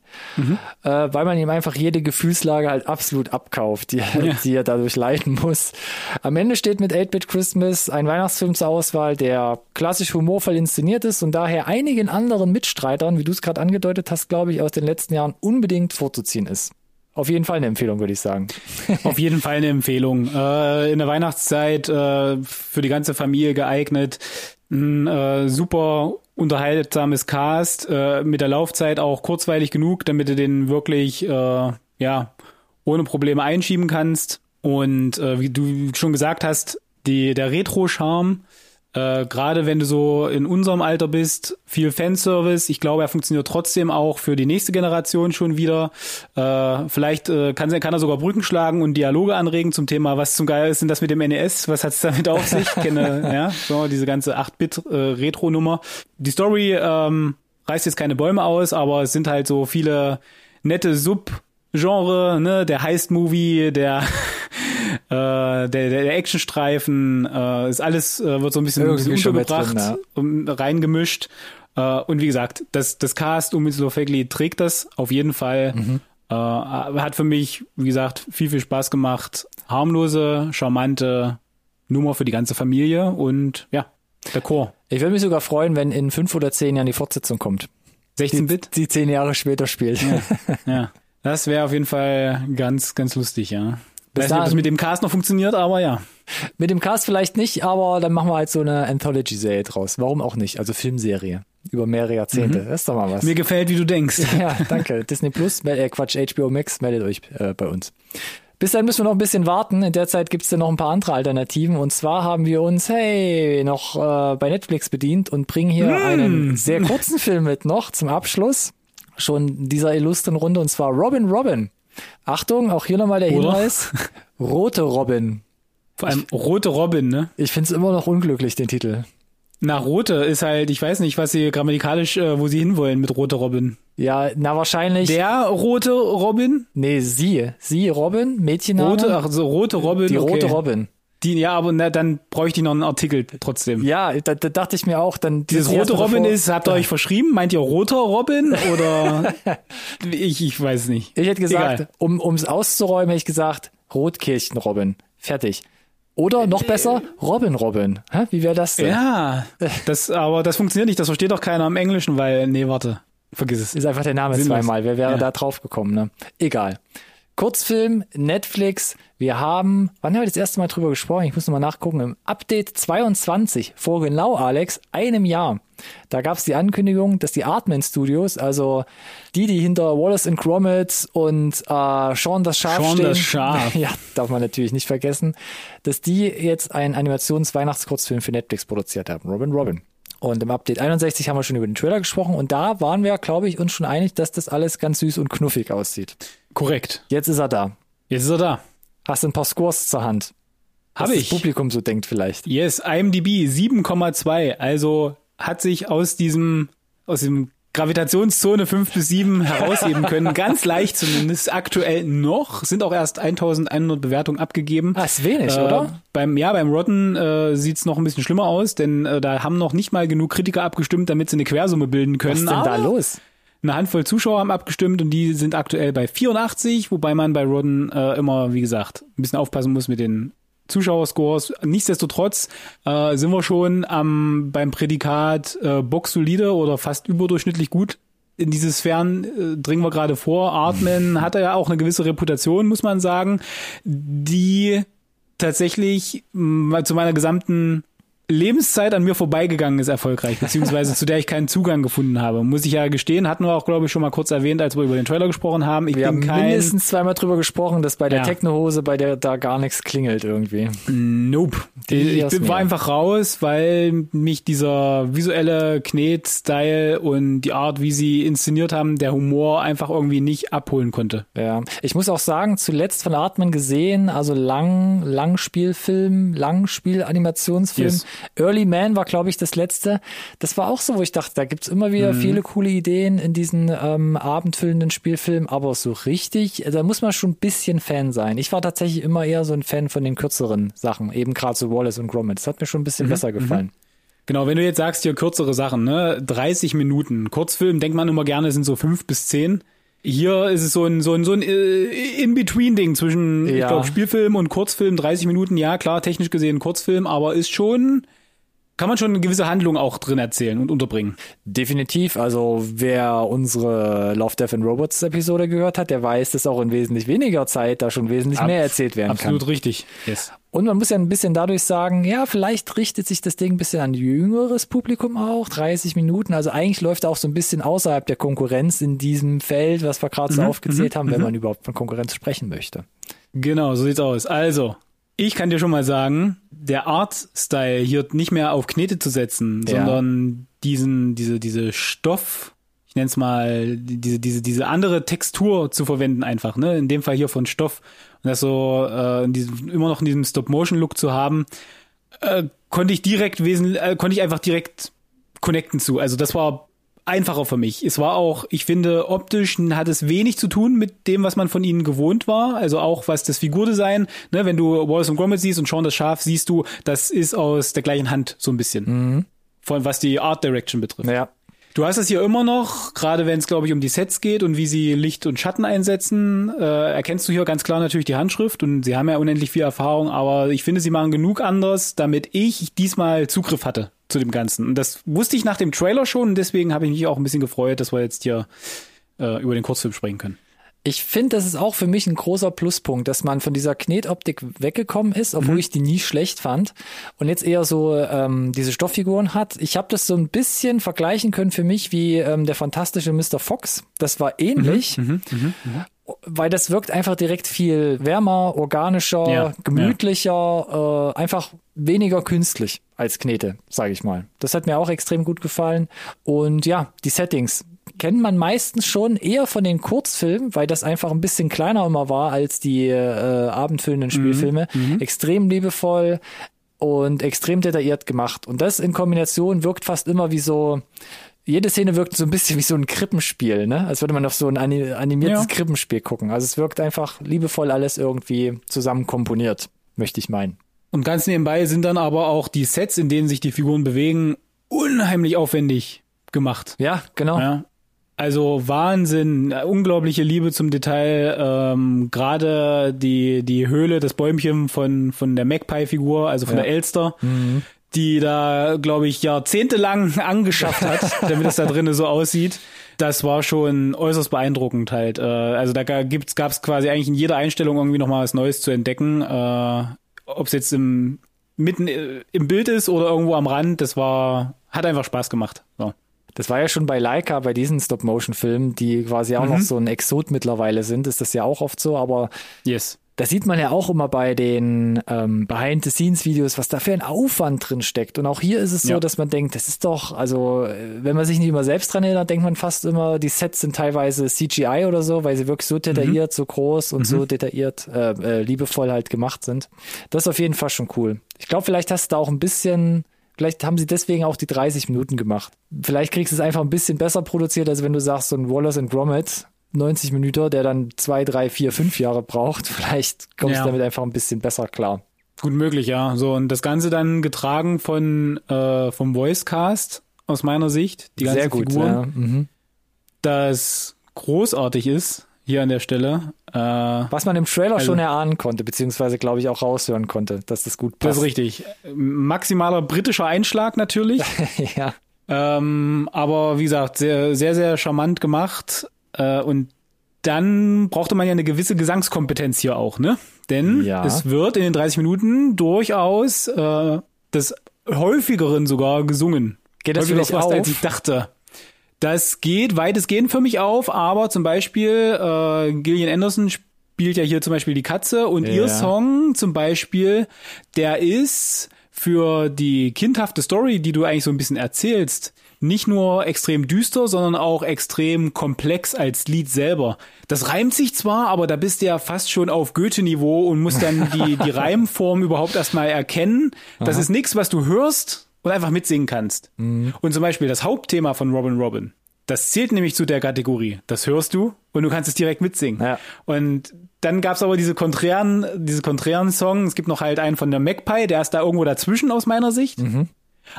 äh, weil man ihm einfach jede Gefühlslage halt absolut abkauft, die, die er dadurch leiden muss. Am Ende steht mit 8-Bit Christmas ein Weihnachtsfilm zur Auswahl, der klassisch humorvoll inszeniert ist und daher einigen anderen Mitstreitern, wie du es gerade angedeutet hast, glaube ich, aus den letzten Jahren unbedingt vorzuziehen ist. Auf jeden Fall eine Empfehlung, würde ich sagen. Auf jeden Fall eine Empfehlung. Äh, in der Weihnachtszeit äh, für die ganze Familie geeignet. Ein äh, super unterhaltsames Cast, äh, mit der Laufzeit auch kurzweilig genug, damit du den wirklich äh, ja ohne Probleme einschieben kannst. Und äh, wie du schon gesagt hast, die, der Retro-Charme, äh, gerade wenn du so in unserem Alter bist, viel Fanservice. Ich glaube, er funktioniert trotzdem auch für die nächste Generation schon wieder. Äh, vielleicht äh, kann, kann er sogar Brücken schlagen und Dialoge anregen zum Thema, was zum Geil ist denn das mit dem NES? Was hat's damit auf sich? Ich kenne, ja, so diese ganze 8-Bit-Retro-Nummer. Die Story ähm, reißt jetzt keine Bäume aus, aber es sind halt so viele nette Sub-Genre, ne, der Heist-Movie, der äh, der, der, der Actionstreifen, äh, ist alles, äh, wird so ein bisschen, ein bisschen untergebracht, drin, und reingemischt. Äh, und wie gesagt, das, das Cast um Winslow Fagley trägt das auf jeden Fall. Mhm. Äh, hat für mich, wie gesagt, viel, viel Spaß gemacht. Harmlose, charmante Nummer für die ganze Familie und ja, der Chor. Ich würde mich sogar freuen, wenn in fünf oder zehn Jahren die Fortsetzung kommt. 16-Bit? Die zehn Jahre später spielt. Ja. Das wäre auf jeden Fall ganz, ganz lustig, ja. Bis Weiß nicht, ob das mit dem Cast noch funktioniert, aber ja. Mit dem Cast vielleicht nicht, aber dann machen wir halt so eine Anthology-Serie draus. Warum auch nicht? Also Filmserie. Über mehrere Jahrzehnte. Das ist doch mal was. Mir gefällt, wie du denkst. ja, danke. Disney Plus, äh, Quatsch, HBO Max, meldet euch äh, bei uns. Bis dann müssen wir noch ein bisschen warten. In der Zeit gibt's dann noch ein paar andere Alternativen. Und zwar haben wir uns, hey, noch äh, bei Netflix bedient und bringen hier einen sehr kurzen Film mit noch zum Abschluss. Schon dieser illustren Runde. Und zwar Robin Robin. Achtung, auch hier nochmal der Oder? Hinweis. Rote Robin. Vor allem rote Robin, ne? Ich find's immer noch unglücklich, den Titel. Na, rote ist halt, ich weiß nicht, was sie grammatikalisch, äh, wo sie hinwollen mit rote Robin. Ja, na wahrscheinlich. Der rote Robin? nee, sie. Sie, Robin, Mädchenname. Rote, ach so, rote Robin. die okay. rote Robin. Die, ja, aber na, dann bräuchte ich noch einen Artikel trotzdem. Ja, da, da dachte ich mir auch, dann Dieses die rote Robin davor- ist, habt ihr euch verschrieben? Meint ihr roter Robin oder ich, ich weiß nicht. Ich hätte gesagt, Egal. um ums auszuräumen, hätte ich gesagt, Rotkehlchen Robin. Fertig. Oder noch besser, Robin Robin. Hä? Wie wäre das denn? Ja, das, aber das funktioniert nicht, das versteht doch keiner im Englischen, weil, nee, warte, vergiss es. Ist einfach der Name Sinnlos. zweimal. Wer wäre Ja. da drauf gekommen, ne? Egal. Kurzfilm, Netflix. Wir haben, wann haben wir das erste Mal drüber gesprochen? Ich muss nochmal nachgucken. Im Update 22, vor genau, Alex, einem Jahr. Da gab es die Ankündigung, dass die Artman Studios, also die, die hinter Wallace and Gromit und äh, Sean das Schaf Sean stehen, das Schaf. ja, darf man natürlich nicht vergessen, dass die jetzt einen Animations-Weihnachtskurzfilm für Netflix produziert haben. Robin Robin. Und im Update 61 haben wir schon über den Trailer gesprochen und da waren wir, glaube ich, uns schon einig, dass das alles ganz süß und knuffig aussieht. Korrekt. Jetzt ist er da. Jetzt ist er da. Hast du ein paar Scores zur Hand? Hab Was ich. Das Publikum so denkt vielleicht. Yes, IMDb 7,2. Also hat sich aus diesem, aus dem Gravitationszone 5 bis 7 herausheben können. Ganz leicht zumindest. Aktuell noch. Sind auch erst 1100 Bewertungen abgegeben. Ah, ist wenig, Äh, oder? Beim, ja, beim Rotten äh, sieht's noch ein bisschen schlimmer aus, denn äh, da haben noch nicht mal genug Kritiker abgestimmt, damit sie eine Quersumme bilden können. Was ist denn da Aber los? Eine Handvoll Zuschauer haben abgestimmt und die sind aktuell bei 84, wobei man bei Rodden äh, immer, wie gesagt, ein bisschen aufpassen muss mit den Zuschauerscores. Nichtsdestotrotz äh, sind wir schon am beim Prädikat äh, boxsolide oder fast überdurchschnittlich gut. In diese Sphären äh, dringen wir gerade vor. Artman hat ja auch eine gewisse Reputation, muss man sagen, die tatsächlich mh, zu meiner gesamten Lebenszeit an mir vorbeigegangen ist erfolgreich, beziehungsweise zu der ich keinen Zugang gefunden habe. Muss ich ja gestehen, hatten wir auch, glaube ich, schon mal kurz erwähnt, als wir über den Trailer gesprochen haben. Ich Wir bin haben kein mindestens zweimal drüber gesprochen, dass bei der Ja. Technohose, bei der da gar nichts klingelt irgendwie. Nope. Die Ich bin, war einfach raus, weil mich dieser visuelle Knet-Style und die Art, wie sie inszeniert haben, der Humor einfach irgendwie nicht abholen konnte. Ja, ich muss auch sagen, zuletzt von Artman gesehen, also lang, Langspielfilm, Langspiel-Animationsfilm. Yes. Early Man war, glaube ich, das letzte. Das war auch so, wo ich dachte, da gibt's immer wieder viele coole Ideen in diesen ähm, abendfüllenden Spielfilmen, aber so richtig, da muss man schon ein bisschen Fan sein. Ich war tatsächlich immer eher so ein Fan von den kürzeren Sachen, eben gerade so Wallace und Gromit. Das hat mir schon ein bisschen besser gefallen. Genau, wenn du jetzt sagst, hier kürzere Sachen, ne, 30 Minuten. Kurzfilm denkt man immer gerne, sind so fünf bis zehn. Hier ist es so ein, so ein, so ein äh, In-Between-Ding zwischen, ich Ja. glaube, Spielfilm und Kurzfilm, 30 Minuten, ja klar, technisch gesehen Kurzfilm, aber ist schon, kann man schon eine gewisse Handlung auch drin erzählen und unterbringen. Definitiv. Also wer unsere Love, Death and Robots Episode gehört hat, der weiß, dass auch in wesentlich weniger Zeit da schon wesentlich mehr erzählt werden Absolut kann. richtig. Yes. Und man muss ja ein bisschen dadurch sagen, ja, vielleicht richtet sich das Ding ein bisschen an jüngeres Publikum auch, 30 Minuten. Also eigentlich läuft er auch so ein bisschen außerhalb der Konkurrenz in diesem Feld, was wir gerade so aufgezählt haben, wenn man überhaupt von Konkurrenz sprechen möchte. Genau, so sieht's aus. Also, ich kann dir schon mal sagen, der Art-Style hier nicht mehr auf Knete zu setzen, Ja. sondern diesen, diese, diese Stoff, ich nenne es mal, diese, diese, diese andere Textur zu verwenden einfach, ne? In dem Fall hier von Stoff. Und das so äh, in diesem, immer noch in diesem Stop-Motion-Look zu haben, äh, konnte ich direkt wesentlich, äh, konnte ich einfach direkt connecten zu. Also das war einfacher für mich. Es war auch, ich finde, optisch hat es wenig zu tun mit dem, was man von ihnen gewohnt war. Also auch was das Figurdesign, ne, wenn du Wallace und Gromit siehst und Sean das Schaf, siehst du, das ist aus der gleichen Hand so ein bisschen. Von was die Art Direction betrifft. Ja. Du hast es hier immer noch, gerade wenn es, glaube ich, um die Sets geht und wie sie Licht und Schatten einsetzen, äh, erkennst du hier ganz klar natürlich die Handschrift und sie haben ja unendlich viel Erfahrung, aber ich finde, sie machen genug anders, damit ich diesmal Zugriff hatte zu dem Ganzen. Und das wusste ich nach dem Trailer schon und deswegen habe ich mich auch ein bisschen gefreut, dass wir jetzt hier äh, über den Kurzfilm sprechen können. Ich finde, das ist auch für mich ein großer Pluspunkt, dass man von dieser Knetoptik weggekommen ist, obwohl Mhm. ich die nie schlecht fand und jetzt eher so ähm, diese Stoffiguren hat. Ich habe das so ein bisschen vergleichen können für mich wie ähm, der fantastische Mr. Fox. Das war ähnlich, Mhm, weil das wirkt einfach direkt viel wärmer, organischer, Ja, gemütlicher, äh, einfach weniger künstlich als Knete, sage ich mal. Das hat mir auch extrem gut gefallen und ja, die Settings kennt man meistens schon eher von den Kurzfilmen, weil das einfach ein bisschen kleiner immer war als die äh, abendfüllenden Spielfilme. Extrem liebevoll und extrem detailliert gemacht. Und das in Kombination wirkt fast immer wie so, jede Szene wirkt so ein bisschen wie so ein Krippenspiel, ne? Als würde man auf so ein ani- animiertes Ja. Krippenspiel gucken. Also es wirkt einfach liebevoll alles irgendwie zusammen komponiert, möchte ich meinen. Und ganz nebenbei sind dann aber auch die Sets, in denen sich die Figuren bewegen, unheimlich aufwendig gemacht. Ja, genau. Ja. Also Wahnsinn, unglaubliche Liebe zum Detail. Ähm, Gerade die die Höhle, das Bäumchen von von der Magpie-Figur, also von Ja. der Elster, die da, glaube ich, jahrzehntelang angeschafft hat, damit es da drinnen so aussieht. Das war schon äußerst beeindruckend halt. Äh, also da gibt's, gab's quasi eigentlich in jeder Einstellung irgendwie nochmal was Neues zu entdecken. Äh, Ob es jetzt im, mitten äh, im Bild ist oder irgendwo am Rand, das war, hat einfach Spaß gemacht. So. Das war ja schon bei Leica, bei diesen Stop-Motion-Filmen, die quasi auch mhm. noch so ein Exot mittlerweile sind, ist das ja auch oft so, aber yes. Das sieht man ja auch immer bei den ähm, Behind-the-Scenes-Videos, was da für ein Aufwand drin steckt. Und auch hier ist es so, ja. dass man denkt, das ist doch, also wenn man sich nicht immer selbst dran erinnert, denkt man fast immer, die Sets sind teilweise CGI oder so, weil sie wirklich so detailliert, mhm. so groß und mhm. so detailliert, äh, äh, liebevoll halt gemacht sind. Das ist auf jeden Fall schon cool. Ich glaube, vielleicht hast du da auch ein bisschen Vielleicht haben sie deswegen auch die 30 Minuten gemacht. Vielleicht kriegst du es einfach ein bisschen besser produziert, als wenn du sagst, so ein Wallace and Gromit 90 Minuten, der dann zwei, drei, vier, fünf Jahre braucht. Vielleicht kommst du damit einfach ein bisschen besser klar. Gut möglich, ja. So, und das Ganze dann getragen von äh, vom Voicecast aus meiner Sicht. Die ganze Sehr gut, Figur, ja. Mhm. Das großartig ist hier an der Stelle. Äh, Was man im Trailer also, schon erahnen konnte, beziehungsweise glaube ich auch raushören konnte, dass das gut passt. Das ist richtig. Maximaler britischer Einschlag natürlich. ja. Ähm, aber wie gesagt, sehr, sehr, sehr charmant gemacht. Äh, und dann brauchte man ja eine gewisse Gesangskompetenz hier auch, ne? Denn ja. es wird in den 30 Minuten durchaus äh, des häufigeren sogar gesungen. Geht das Häufiger fast, auf? als ich dachte. Das geht weitestgehend für mich auf, aber zum Beispiel äh, Gillian Anderson spielt ja hier zum Beispiel die Katze und ja. ihr Song zum Beispiel, der ist für die kindhafte Story, die du eigentlich so ein bisschen erzählst, nicht nur extrem düster, sondern auch extrem komplex als Lied selber. Das reimt sich zwar, aber da bist du ja fast schon auf Goethe-Niveau und musst dann die, die Reimform überhaupt erstmal erkennen. Das Aha. ist nichts, was du hörst und einfach mitsingen kannst. Mhm. Und zum Beispiel das Hauptthema von Robin Robin, das zählt nämlich zu der Kategorie. Das hörst du und du kannst es direkt mitsingen. Ja. Und dann gab's aber diese konträren, diese konträren Songs. Es gibt noch halt einen von der Magpie, der ist da irgendwo dazwischen aus meiner Sicht. Mhm.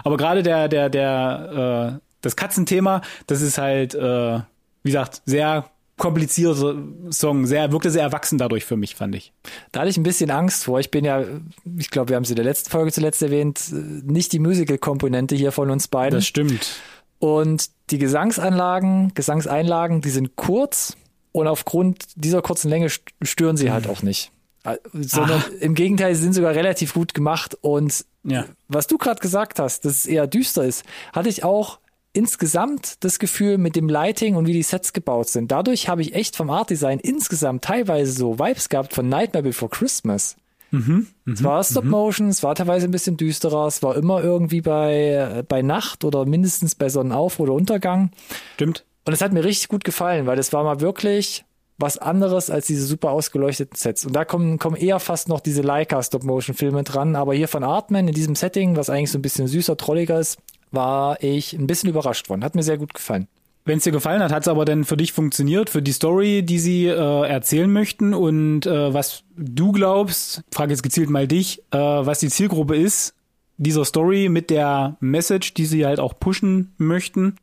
Aber gerade der, der, der, äh, das Katzenthema, das ist halt, äh, wie gesagt, sehr komplizierter Song, sehr, wirkte sehr erwachsen dadurch für mich, fand ich. Da hatte ich ein bisschen Angst vor. Ich bin ja, ich glaube, wir haben es in der letzten Folge zuletzt erwähnt, nicht die Musical-Komponente hier von uns beiden. Das stimmt. Und die Gesangsanlagen, Gesangseinlagen, die sind kurz und aufgrund dieser kurzen Länge stören sie halt auch nicht. Äh, sondern Ach. im Gegenteil, sie sind sogar relativ gut gemacht. Und ja. was du gerade gesagt hast, dass es eher düster ist, hatte ich auch insgesamt das Gefühl mit dem Lighting und wie die Sets gebaut sind. Dadurch habe ich echt vom Art Design insgesamt teilweise so Vibes gehabt von Nightmare Before Christmas. Mhm, mh, es war Stop mhm. Motion, es war teilweise ein bisschen düsterer, es war immer irgendwie bei, bei Nacht oder mindestens bei Sonnenauf- oder Untergang. Stimmt. Und es hat mir richtig gut gefallen, weil das war mal wirklich was anderes als diese super ausgeleuchteten Sets. Und da kommen, kommen eher fast noch diese Leica Stop-Motion-Filme dran. Aber hier von Artman in diesem Setting, was eigentlich so ein bisschen süßer, trolliger ist, war ich ein bisschen überrascht worden. Hat mir sehr gut gefallen. Wenn es dir gefallen hat, hat es aber denn für dich funktioniert, für die Story, die sie äh, erzählen möchten und äh, was du glaubst, frage jetzt gezielt mal dich, äh, was die Zielgruppe ist dieser Story mit der Message, die sie halt auch pushen möchten?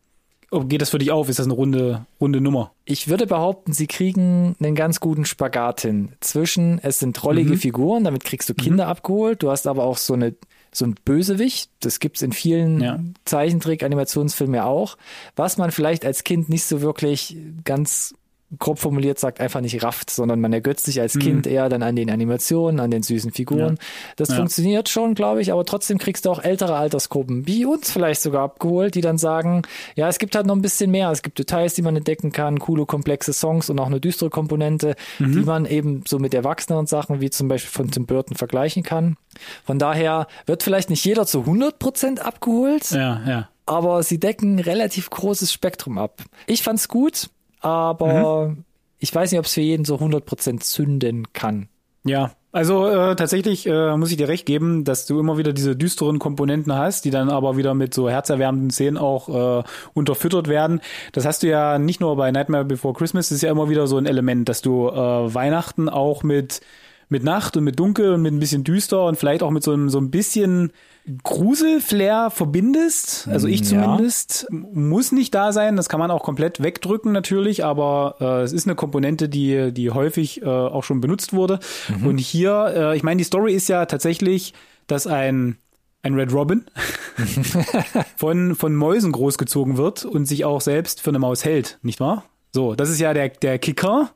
Oh, geht das für dich auf? Ist das eine runde, runde Nummer? Ich würde behaupten, sie kriegen einen ganz guten Spagat hin. Zwischen, es sind trollige mhm. Figuren, damit kriegst du Kinder mhm. abgeholt. Du hast aber auch so eine, so ein Bösewicht. Das gibt's in vielen ja. Zeichentrick-Animationsfilmen ja auch. Was man vielleicht als Kind nicht so wirklich ganz grob formuliert sagt, einfach nicht rafft, sondern man ergötzt sich als mhm. Kind eher dann an den Animationen, an den süßen Figuren. Ja. Das ja. funktioniert schon, glaube ich, aber trotzdem kriegst du auch ältere Altersgruppen, wie uns vielleicht sogar abgeholt, die dann sagen, ja, es gibt halt noch ein bisschen mehr, es gibt Details, die man entdecken kann, coole, komplexe Songs und auch eine düstere Komponente, mhm. die man eben so mit erwachsenen Sachen wie zum Beispiel von Tim Burton vergleichen kann. Von daher wird vielleicht nicht jeder zu 100 Prozent abgeholt. Ja, ja aber sie decken ein relativ großes Spektrum ab. Ich fand's gut aber mhm. ich weiß nicht, ob es für jeden so 100% zünden kann. Ja, also äh, tatsächlich äh, muss ich dir recht geben, dass du immer wieder diese düsteren Komponenten hast, die dann aber wieder mit so herzerwärmenden Szenen auch äh, unterfüttert werden. Das hast du ja nicht nur bei Nightmare Before Christmas, das ist ja immer wieder so ein Element, dass du äh, Weihnachten auch mit mit Nacht und mit Dunkel und mit ein bisschen düster und vielleicht auch mit so einem so ein bisschen Gruselflair verbindest, also ich zumindest, ja. muss nicht da sein, das kann man auch komplett wegdrücken natürlich, aber äh, es ist eine Komponente, die, die häufig äh, auch schon benutzt wurde. Mhm. Und hier, äh, ich meine, die Story ist ja tatsächlich, dass ein ein Red Robin, von, von Mäusen großgezogen wird und sich auch selbst für eine Maus hält, nicht wahr? So, das ist ja der, der Kicker.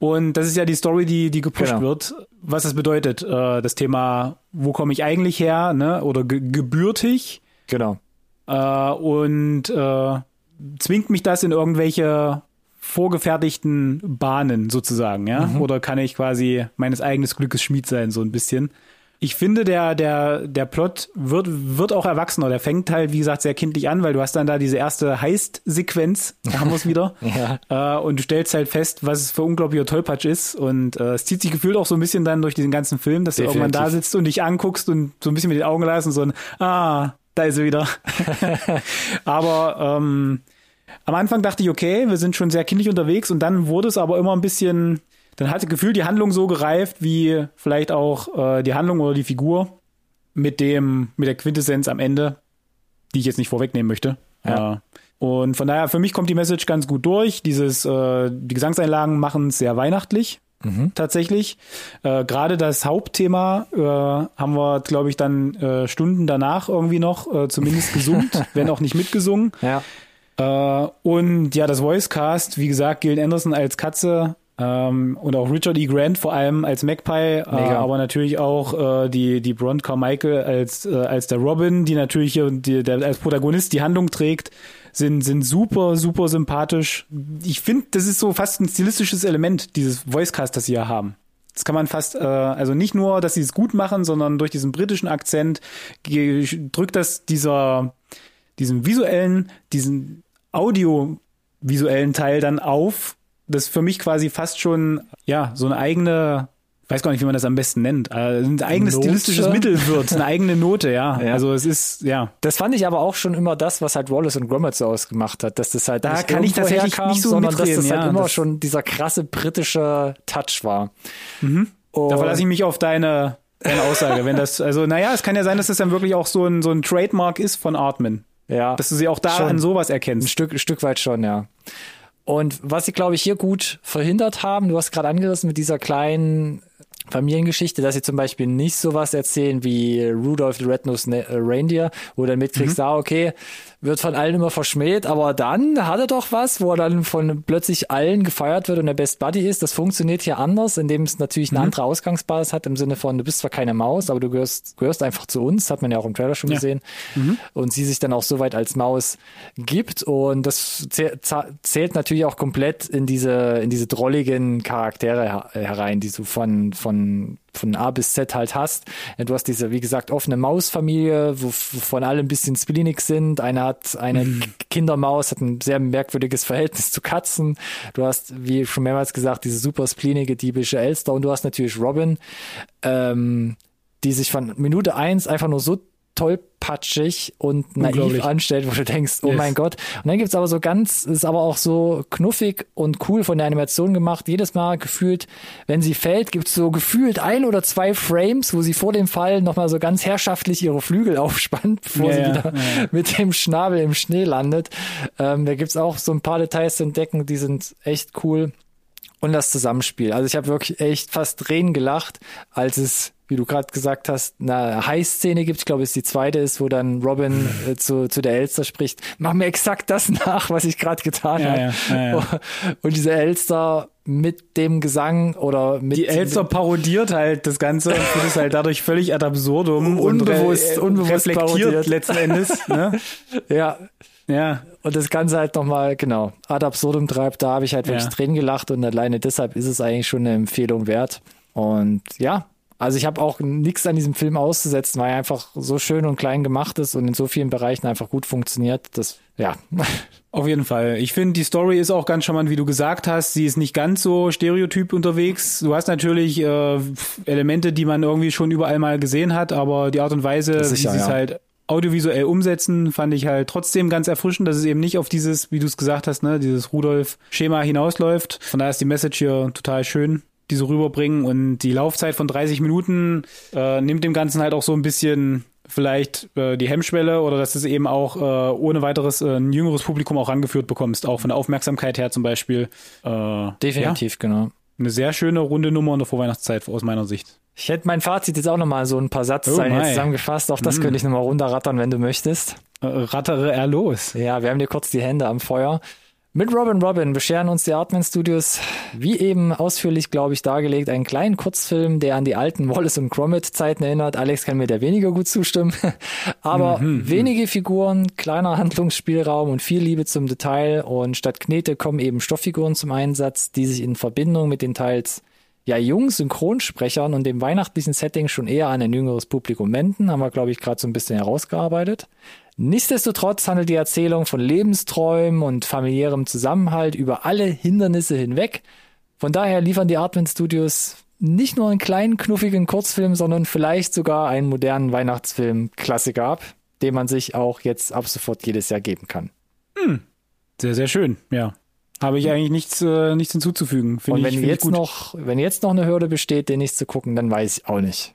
Und das ist ja die Story, die, die gepusht Genau. wird. Was das bedeutet, äh, das Thema, wo komme ich eigentlich her, ne? Oder ge gebürtig. Genau. Äh, und äh, zwingt mich das in irgendwelche vorgefertigten Bahnen sozusagen, ja? Oder kann ich quasi meines eigenen Glückes Schmied sein, so ein bisschen? Ich finde, der, der, der Plot wird, wird auch erwachsener. Der fängt halt, wie gesagt, sehr kindlich an, weil du hast dann da diese erste Heist-Sequenz, da haben wir es wieder. Ja. Äh, und du stellst halt fest, was es für unglaublicher Tollpatsch ist. Und äh, es zieht sich gefühlt auch so ein bisschen dann durch diesen ganzen Film, dass du irgendwann da Definitiv. sitzt und dich anguckst und so ein bisschen mit den Augen und so ein, ah, da ist sie wieder. aber ähm, am Anfang dachte ich, okay, wir sind schon sehr kindlich unterwegs und dann wurde es aber immer ein bisschen, dann hatte gefühlt die Handlung so gereift, wie vielleicht auch äh, die Handlung oder die Figur mit dem, mit der Quintessenz am Ende, die ich jetzt nicht vorwegnehmen möchte. Ja. Äh, und von daher, für mich kommt die Message ganz gut durch. Dieses, äh, die Gesangseinlagen machen es sehr weihnachtlich. Tatsächlich. Äh, Gerade das Hauptthema äh, haben wir, glaube ich, dann äh, Stunden danach irgendwie noch äh, zumindest gesummt, wenn auch nicht mitgesungen. Ja. Äh, und ja, das Voicecast, wie gesagt, Gillian Anderson als Katze ähm, und auch Richard E. Grant vor allem als Magpie, äh, aber natürlich auch äh, die, die Bron Carmichael als, äh, als der Robin, die natürlich hier die, der, als Protagonist die Handlung trägt, sind, sind super, super sympathisch. Ich finde, das ist so fast ein stilistisches Element, dieses Voicecast, das sie hier haben. Das kann man fast, äh, also nicht nur, dass sie es gut machen, sondern durch diesen britischen Akzent drückt das dieser, diesen visuellen, diesen audiovisuellen Teil dann auf, das für mich quasi fast schon, ja, so eine eigene, weiß gar nicht, wie man das am besten nennt, äh, ein eigenes Note? stilistisches Mittel wird, eine eigene Note, ja. Ja. Also es ist, ja. Das fand ich aber auch schon immer das, was halt Wallace und Gromit so ausgemacht hat, dass das halt Da nicht kann ich tatsächlich herkam, nicht so sondern dass mitreden, das halt ja, immer das- schon dieser krasse britische Touch war. Mhm. Da Und- verlasse ich mich auf deine, deine Aussage. Wenn das, also naja, es kann ja sein, dass das dann wirklich auch so ein, so ein Trademark ist von Artman. ja, Dass du sie auch da Schon. an sowas ein erkennst. Stück, ein Stück weit schon, ja. Und was sie, glaube ich, hier gut verhindert haben, du hast gerade angerissen mit dieser kleinen Familiengeschichte, dass sie zum Beispiel nicht sowas erzählen wie Rudolph the Red-Nosed Ne- äh, Reindeer, wo dann mitkriegst, ah, okay, wird von allen immer verschmäht, aber dann hat er doch was, wo er dann von plötzlich allen gefeiert wird und der Best Buddy ist. Das funktioniert hier anders, indem es natürlich eine andere Ausgangsbasis hat, im Sinne von, du bist zwar keine Maus, aber du gehörst, gehörst einfach zu uns, hat man ja auch im Trailer schon Ja. gesehen. Und sie sich dann auch so weit als Maus gibt. Und das zählt natürlich auch komplett in diese, in diese drolligen Charaktere her- herein, die du von, von, von A bis Z halt hast. Du hast diese, wie gesagt, offene Mausfamilie, wo, wovon alle ein bisschen spleenig sind. Eine hat, eine Kindermaus hat ein sehr merkwürdiges Verhältnis zu Katzen. Du hast, wie schon mehrmals gesagt, diese super spleenige, diebische Elster und du hast natürlich Robin, ähm, die sich von Minute eins einfach nur so tollpatschig und naiv anstellt, wo du denkst, oh Yes. mein Gott. Und dann gibt's aber so ganz, ist aber auch so knuffig und cool von der Animation gemacht. Jedes Mal gefühlt, wenn sie fällt, gibt's so gefühlt ein oder zwei Frames, wo sie vor dem Fall nochmal so ganz herrschaftlich ihre Flügel aufspannt, bevor Ja, sie ja, wieder ja. mit dem Schnabel im Schnee landet. Ähm, da gibt's auch so ein paar Details zu entdecken, die sind echt cool. Und das Zusammenspiel. Also ich habe wirklich echt fast Tränen gelacht, als es, wie du gerade gesagt hast, eine High-Szene gibt. Ich glaube, es die zweite ist, wo dann Robin äh, zu, zu der Elster spricht. Mach mir exakt das nach, was ich gerade getan Ja, habe. ja, ja. Und diese Elster mit dem Gesang oder mit Die Elster parodiert halt das Ganze und es halt dadurch völlig ad absurdum Unbewusst- und unbewusst reflektiert parodiert. letzten Endes. Ne? ja, Ja, und das Ganze halt nochmal, genau, ad absurdum treibt, da habe ich halt wirklich Ja. Tränen gelacht und alleine deshalb ist es eigentlich schon eine Empfehlung wert. Und ja, also ich habe auch nichts an diesem Film auszusetzen, weil er einfach so schön und klein gemacht ist und in so vielen Bereichen einfach gut funktioniert. Das, ja, Auf jeden Fall. Ich finde, die Story ist auch ganz charmant, wie du gesagt hast. Sie ist nicht ganz so stereotyp unterwegs. Du hast natürlich äh, Elemente, die man irgendwie schon überall mal gesehen hat, aber die Art und Weise, Sicher, wie sie es ja. halt audiovisuell umsetzen, fand ich halt trotzdem ganz erfrischend, dass es eben nicht auf dieses, wie du es gesagt hast, ne, dieses Rudolf-Schema hinausläuft. Von daher ist die Message hier total schön, die so rüberbringen und die Laufzeit von 30 Minuten äh, nimmt dem Ganzen halt auch so ein bisschen vielleicht äh, die Hemmschwelle oder dass du es eben auch äh, ohne weiteres äh, ein jüngeres Publikum auch rangeführt bekommst, auch von der Aufmerksamkeit her zum Beispiel. Äh, definitiv, genau. Ja, eine sehr schöne runde Nummer in der Vorweihnachtszeit aus meiner Sicht. Ich hätte mein Fazit jetzt auch nochmal so ein paar Satzzeilen Oh zusammengefasst. Auch das könnte ich nochmal runterrattern, wenn du möchtest. Äh, rattere er los. Ja, wir haben dir kurz die Hände am Feuer. Mit Robin Robin bescheren uns die Artman Studios, wie eben ausführlich, glaube ich, dargelegt, einen kleinen Kurzfilm, der an die alten Wallace und Gromit Zeiten erinnert. Alex kann mir da weniger gut zustimmen. Aber wenige Figuren, kleiner Handlungsspielraum und viel Liebe zum Detail. Und statt Knete kommen eben Stofffiguren zum Einsatz, die sich in Verbindung mit den teils ja, jungen Synchronsprechern und dem weihnachtlichen Setting schon eher an ein jüngeres Publikum wenden, haben wir, glaube ich, gerade so ein bisschen herausgearbeitet. Nichtsdestotrotz handelt die Erzählung von Lebensträumen und familiärem Zusammenhalt über alle Hindernisse hinweg. Von daher liefern die Artman Studios nicht nur einen kleinen, knuffigen Kurzfilm, sondern vielleicht sogar einen modernen Weihnachtsfilm-Klassiker ab, den man sich auch jetzt ab sofort jedes Jahr geben kann. Sehr, sehr schön, ja. Habe ich eigentlich nichts, äh, nichts hinzuzufügen. Finde Und wenn ich jetzt noch, wenn jetzt noch eine Hürde besteht, den nicht zu gucken, dann weiß ich auch nicht.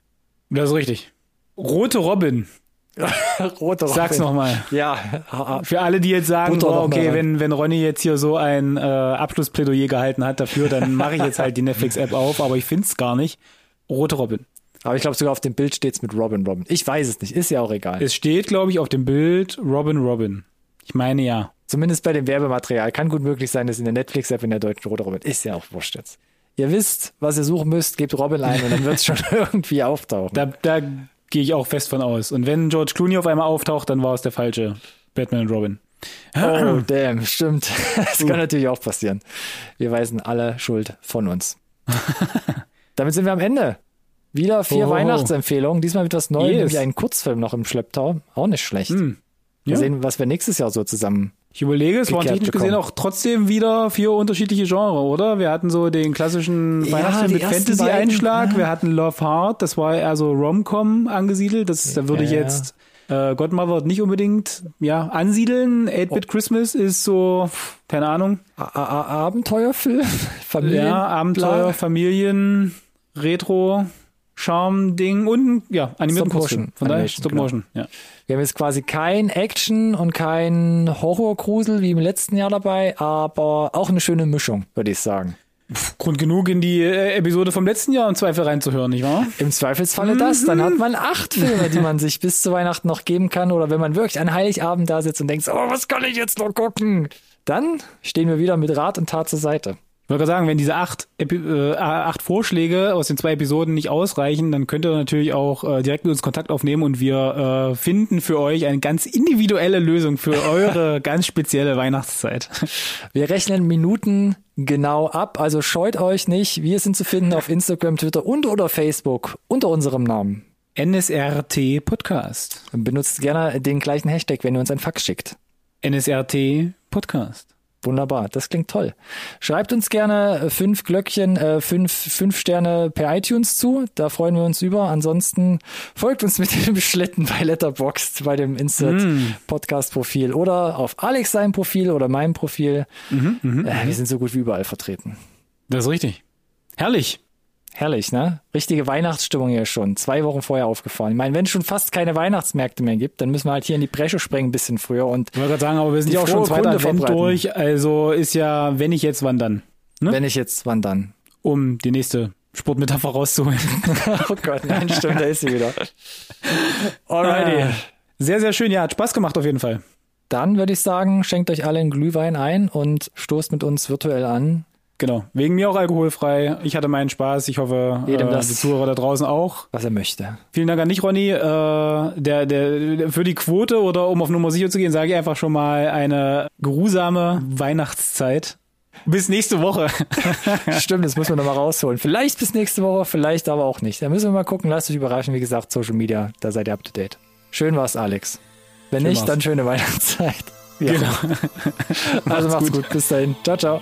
Das ist richtig. Rote Robin. Sag's Robin. nochmal. Ja, Für alle, die jetzt sagen, oh, okay, wenn, wenn Ronny jetzt hier so ein äh, Abschlussplädoyer gehalten hat dafür, dann mache ich jetzt halt die Netflix-App auf, aber ich find's gar nicht. Rote Robin. aber ich glaube sogar auf dem Bild steht's mit Robin Robin. Ich weiß es nicht, ist ja auch egal. Es steht, glaube ich, auf dem Bild Robin Robin. Ich meine ja. Zumindest bei dem Werbematerial. Kann gut möglich sein, dass in der Netflix-App in der deutschen Roter Robin ist ja auch wurscht jetzt. Ihr wisst, was ihr suchen müsst, gebt Robin ein und dann wird's schon irgendwie auftauchen. Da, da gehe ich auch fest von aus. Und wenn George Clooney auf einmal auftaucht, dann war es der falsche Batman und Robin. Oh, damn, stimmt. Das kann natürlich auch passieren. Wir weisen alle Schuld von uns. Damit sind wir am Ende. Wieder vier Oh. Weihnachtsempfehlungen. Diesmal mit was Neuem, Yes. nämlich einen Kurzfilm noch im Schlepptau. Auch nicht schlecht. Mal Ja. sehen, was wir nächstes Jahr so zusammen. Ich überlege, es waren technisch gesehen auch trotzdem wieder vier unterschiedliche Genres, oder? Wir hatten so den klassischen Ja, Weihnachtsfilm die mit Fantasy-Einschlag. ja. Wir hatten Love Heart, das war eher so Rom-Com angesiedelt. Das, da würde ich Ja. jetzt äh, Godmother nicht unbedingt ja, ansiedeln. 8-Bit Christmas ist so, keine Ahnung. A A Abenteuerfilm? Familien? Ja, Abenteuer. Familien, Retro, Charme-Ding und ja, animierten Stop-Motion. Kurzfilm. Von daher Animation, Stop genau. Motion, ja. Wir haben jetzt quasi kein Action und kein Horrorgrusel wie im letzten Jahr dabei, aber auch eine schöne Mischung, würde ich sagen. Grund genug in die äh, Episode vom letzten Jahr im Zweifel reinzuhören, nicht wahr? Im Zweifelsfalle das, dann hat man acht Filme, die man sich bis zu Weihnachten noch geben kann. Oder wenn man wirklich an Heiligabend da sitzt und denkt, oh, was kann ich jetzt noch gucken? Dann stehen wir wieder mit Rat und Tat zur Seite. Ich wollte gerade sagen, wenn diese acht, äh, acht Vorschläge aus den zwei Episoden nicht ausreichen, dann könnt ihr natürlich auch äh, direkt mit uns Kontakt aufnehmen und wir äh, finden für euch eine ganz individuelle Lösung für eure ganz spezielle Weihnachtszeit. Wir rechnen Minuten genau ab, also scheut euch nicht. Wir sind zu finden auf Instagram, Twitter und oder Facebook unter unserem Namen. NSRT Podcast. Benutzt gerne den gleichen Hashtag, wenn ihr uns ein Fax schickt. NSRT Podcast. Wunderbar, das klingt toll. Schreibt uns gerne äh, fünf Glöckchen, äh, fünf, fünf Sterne per iTunes zu, da freuen wir uns über. Ansonsten folgt uns mit dem Schlitten bei Letterboxd, bei dem Insert Podcast Profil oder auf Alex sein Profil oder meinem Profil. äh, wir sind so gut wie überall vertreten. Das ist richtig. Herrlich. Herrlich, ne? Richtige Weihnachtsstimmung hier schon. Zwei Wochen vorher aufgefahren. Ich meine, wenn es schon fast keine Weihnachtsmärkte mehr gibt, dann müssen wir halt hier in die Bresche sprengen ein bisschen früher und Ich wollte gerade sagen, aber wir sind ja auch schon zweiter Kunde Advent durch, also ist ja, wenn ich jetzt, wann dann? Ne? wenn ich jetzt wandern. Um die nächste Sportmetapher rauszuholen. Oh Gott, nein, stimmt, da ist sie wieder. Alrighty. Sehr, sehr schön. Ja, hat Spaß gemacht auf jeden Fall. Dann würde ich sagen, schenkt euch alle einen Glühwein ein und stoßt mit uns virtuell an. Genau. Wegen mir auch alkoholfrei. Ich hatte meinen Spaß. Ich hoffe, Jedem äh, das- die Zuhörer da draußen auch. was er möchte. Vielen Dank an dich, Ronny. Äh, der, der, für die Quote oder um auf Nummer sicher zu gehen, sage ich einfach schon mal eine geruhsame Weihnachtszeit. Bis nächste Woche. Stimmt, das muss man nochmal rausholen. Vielleicht bis nächste Woche, vielleicht aber auch nicht. Da müssen wir mal gucken. Lasst euch überraschen. Wie gesagt, Social Media, da seid ihr up to date. Schön war's, Alex. Wenn Schön nicht, war's. dann schöne Weihnachtszeit. Ja. Genau. Also macht's gut. gut. Bis dahin. Ciao, ciao.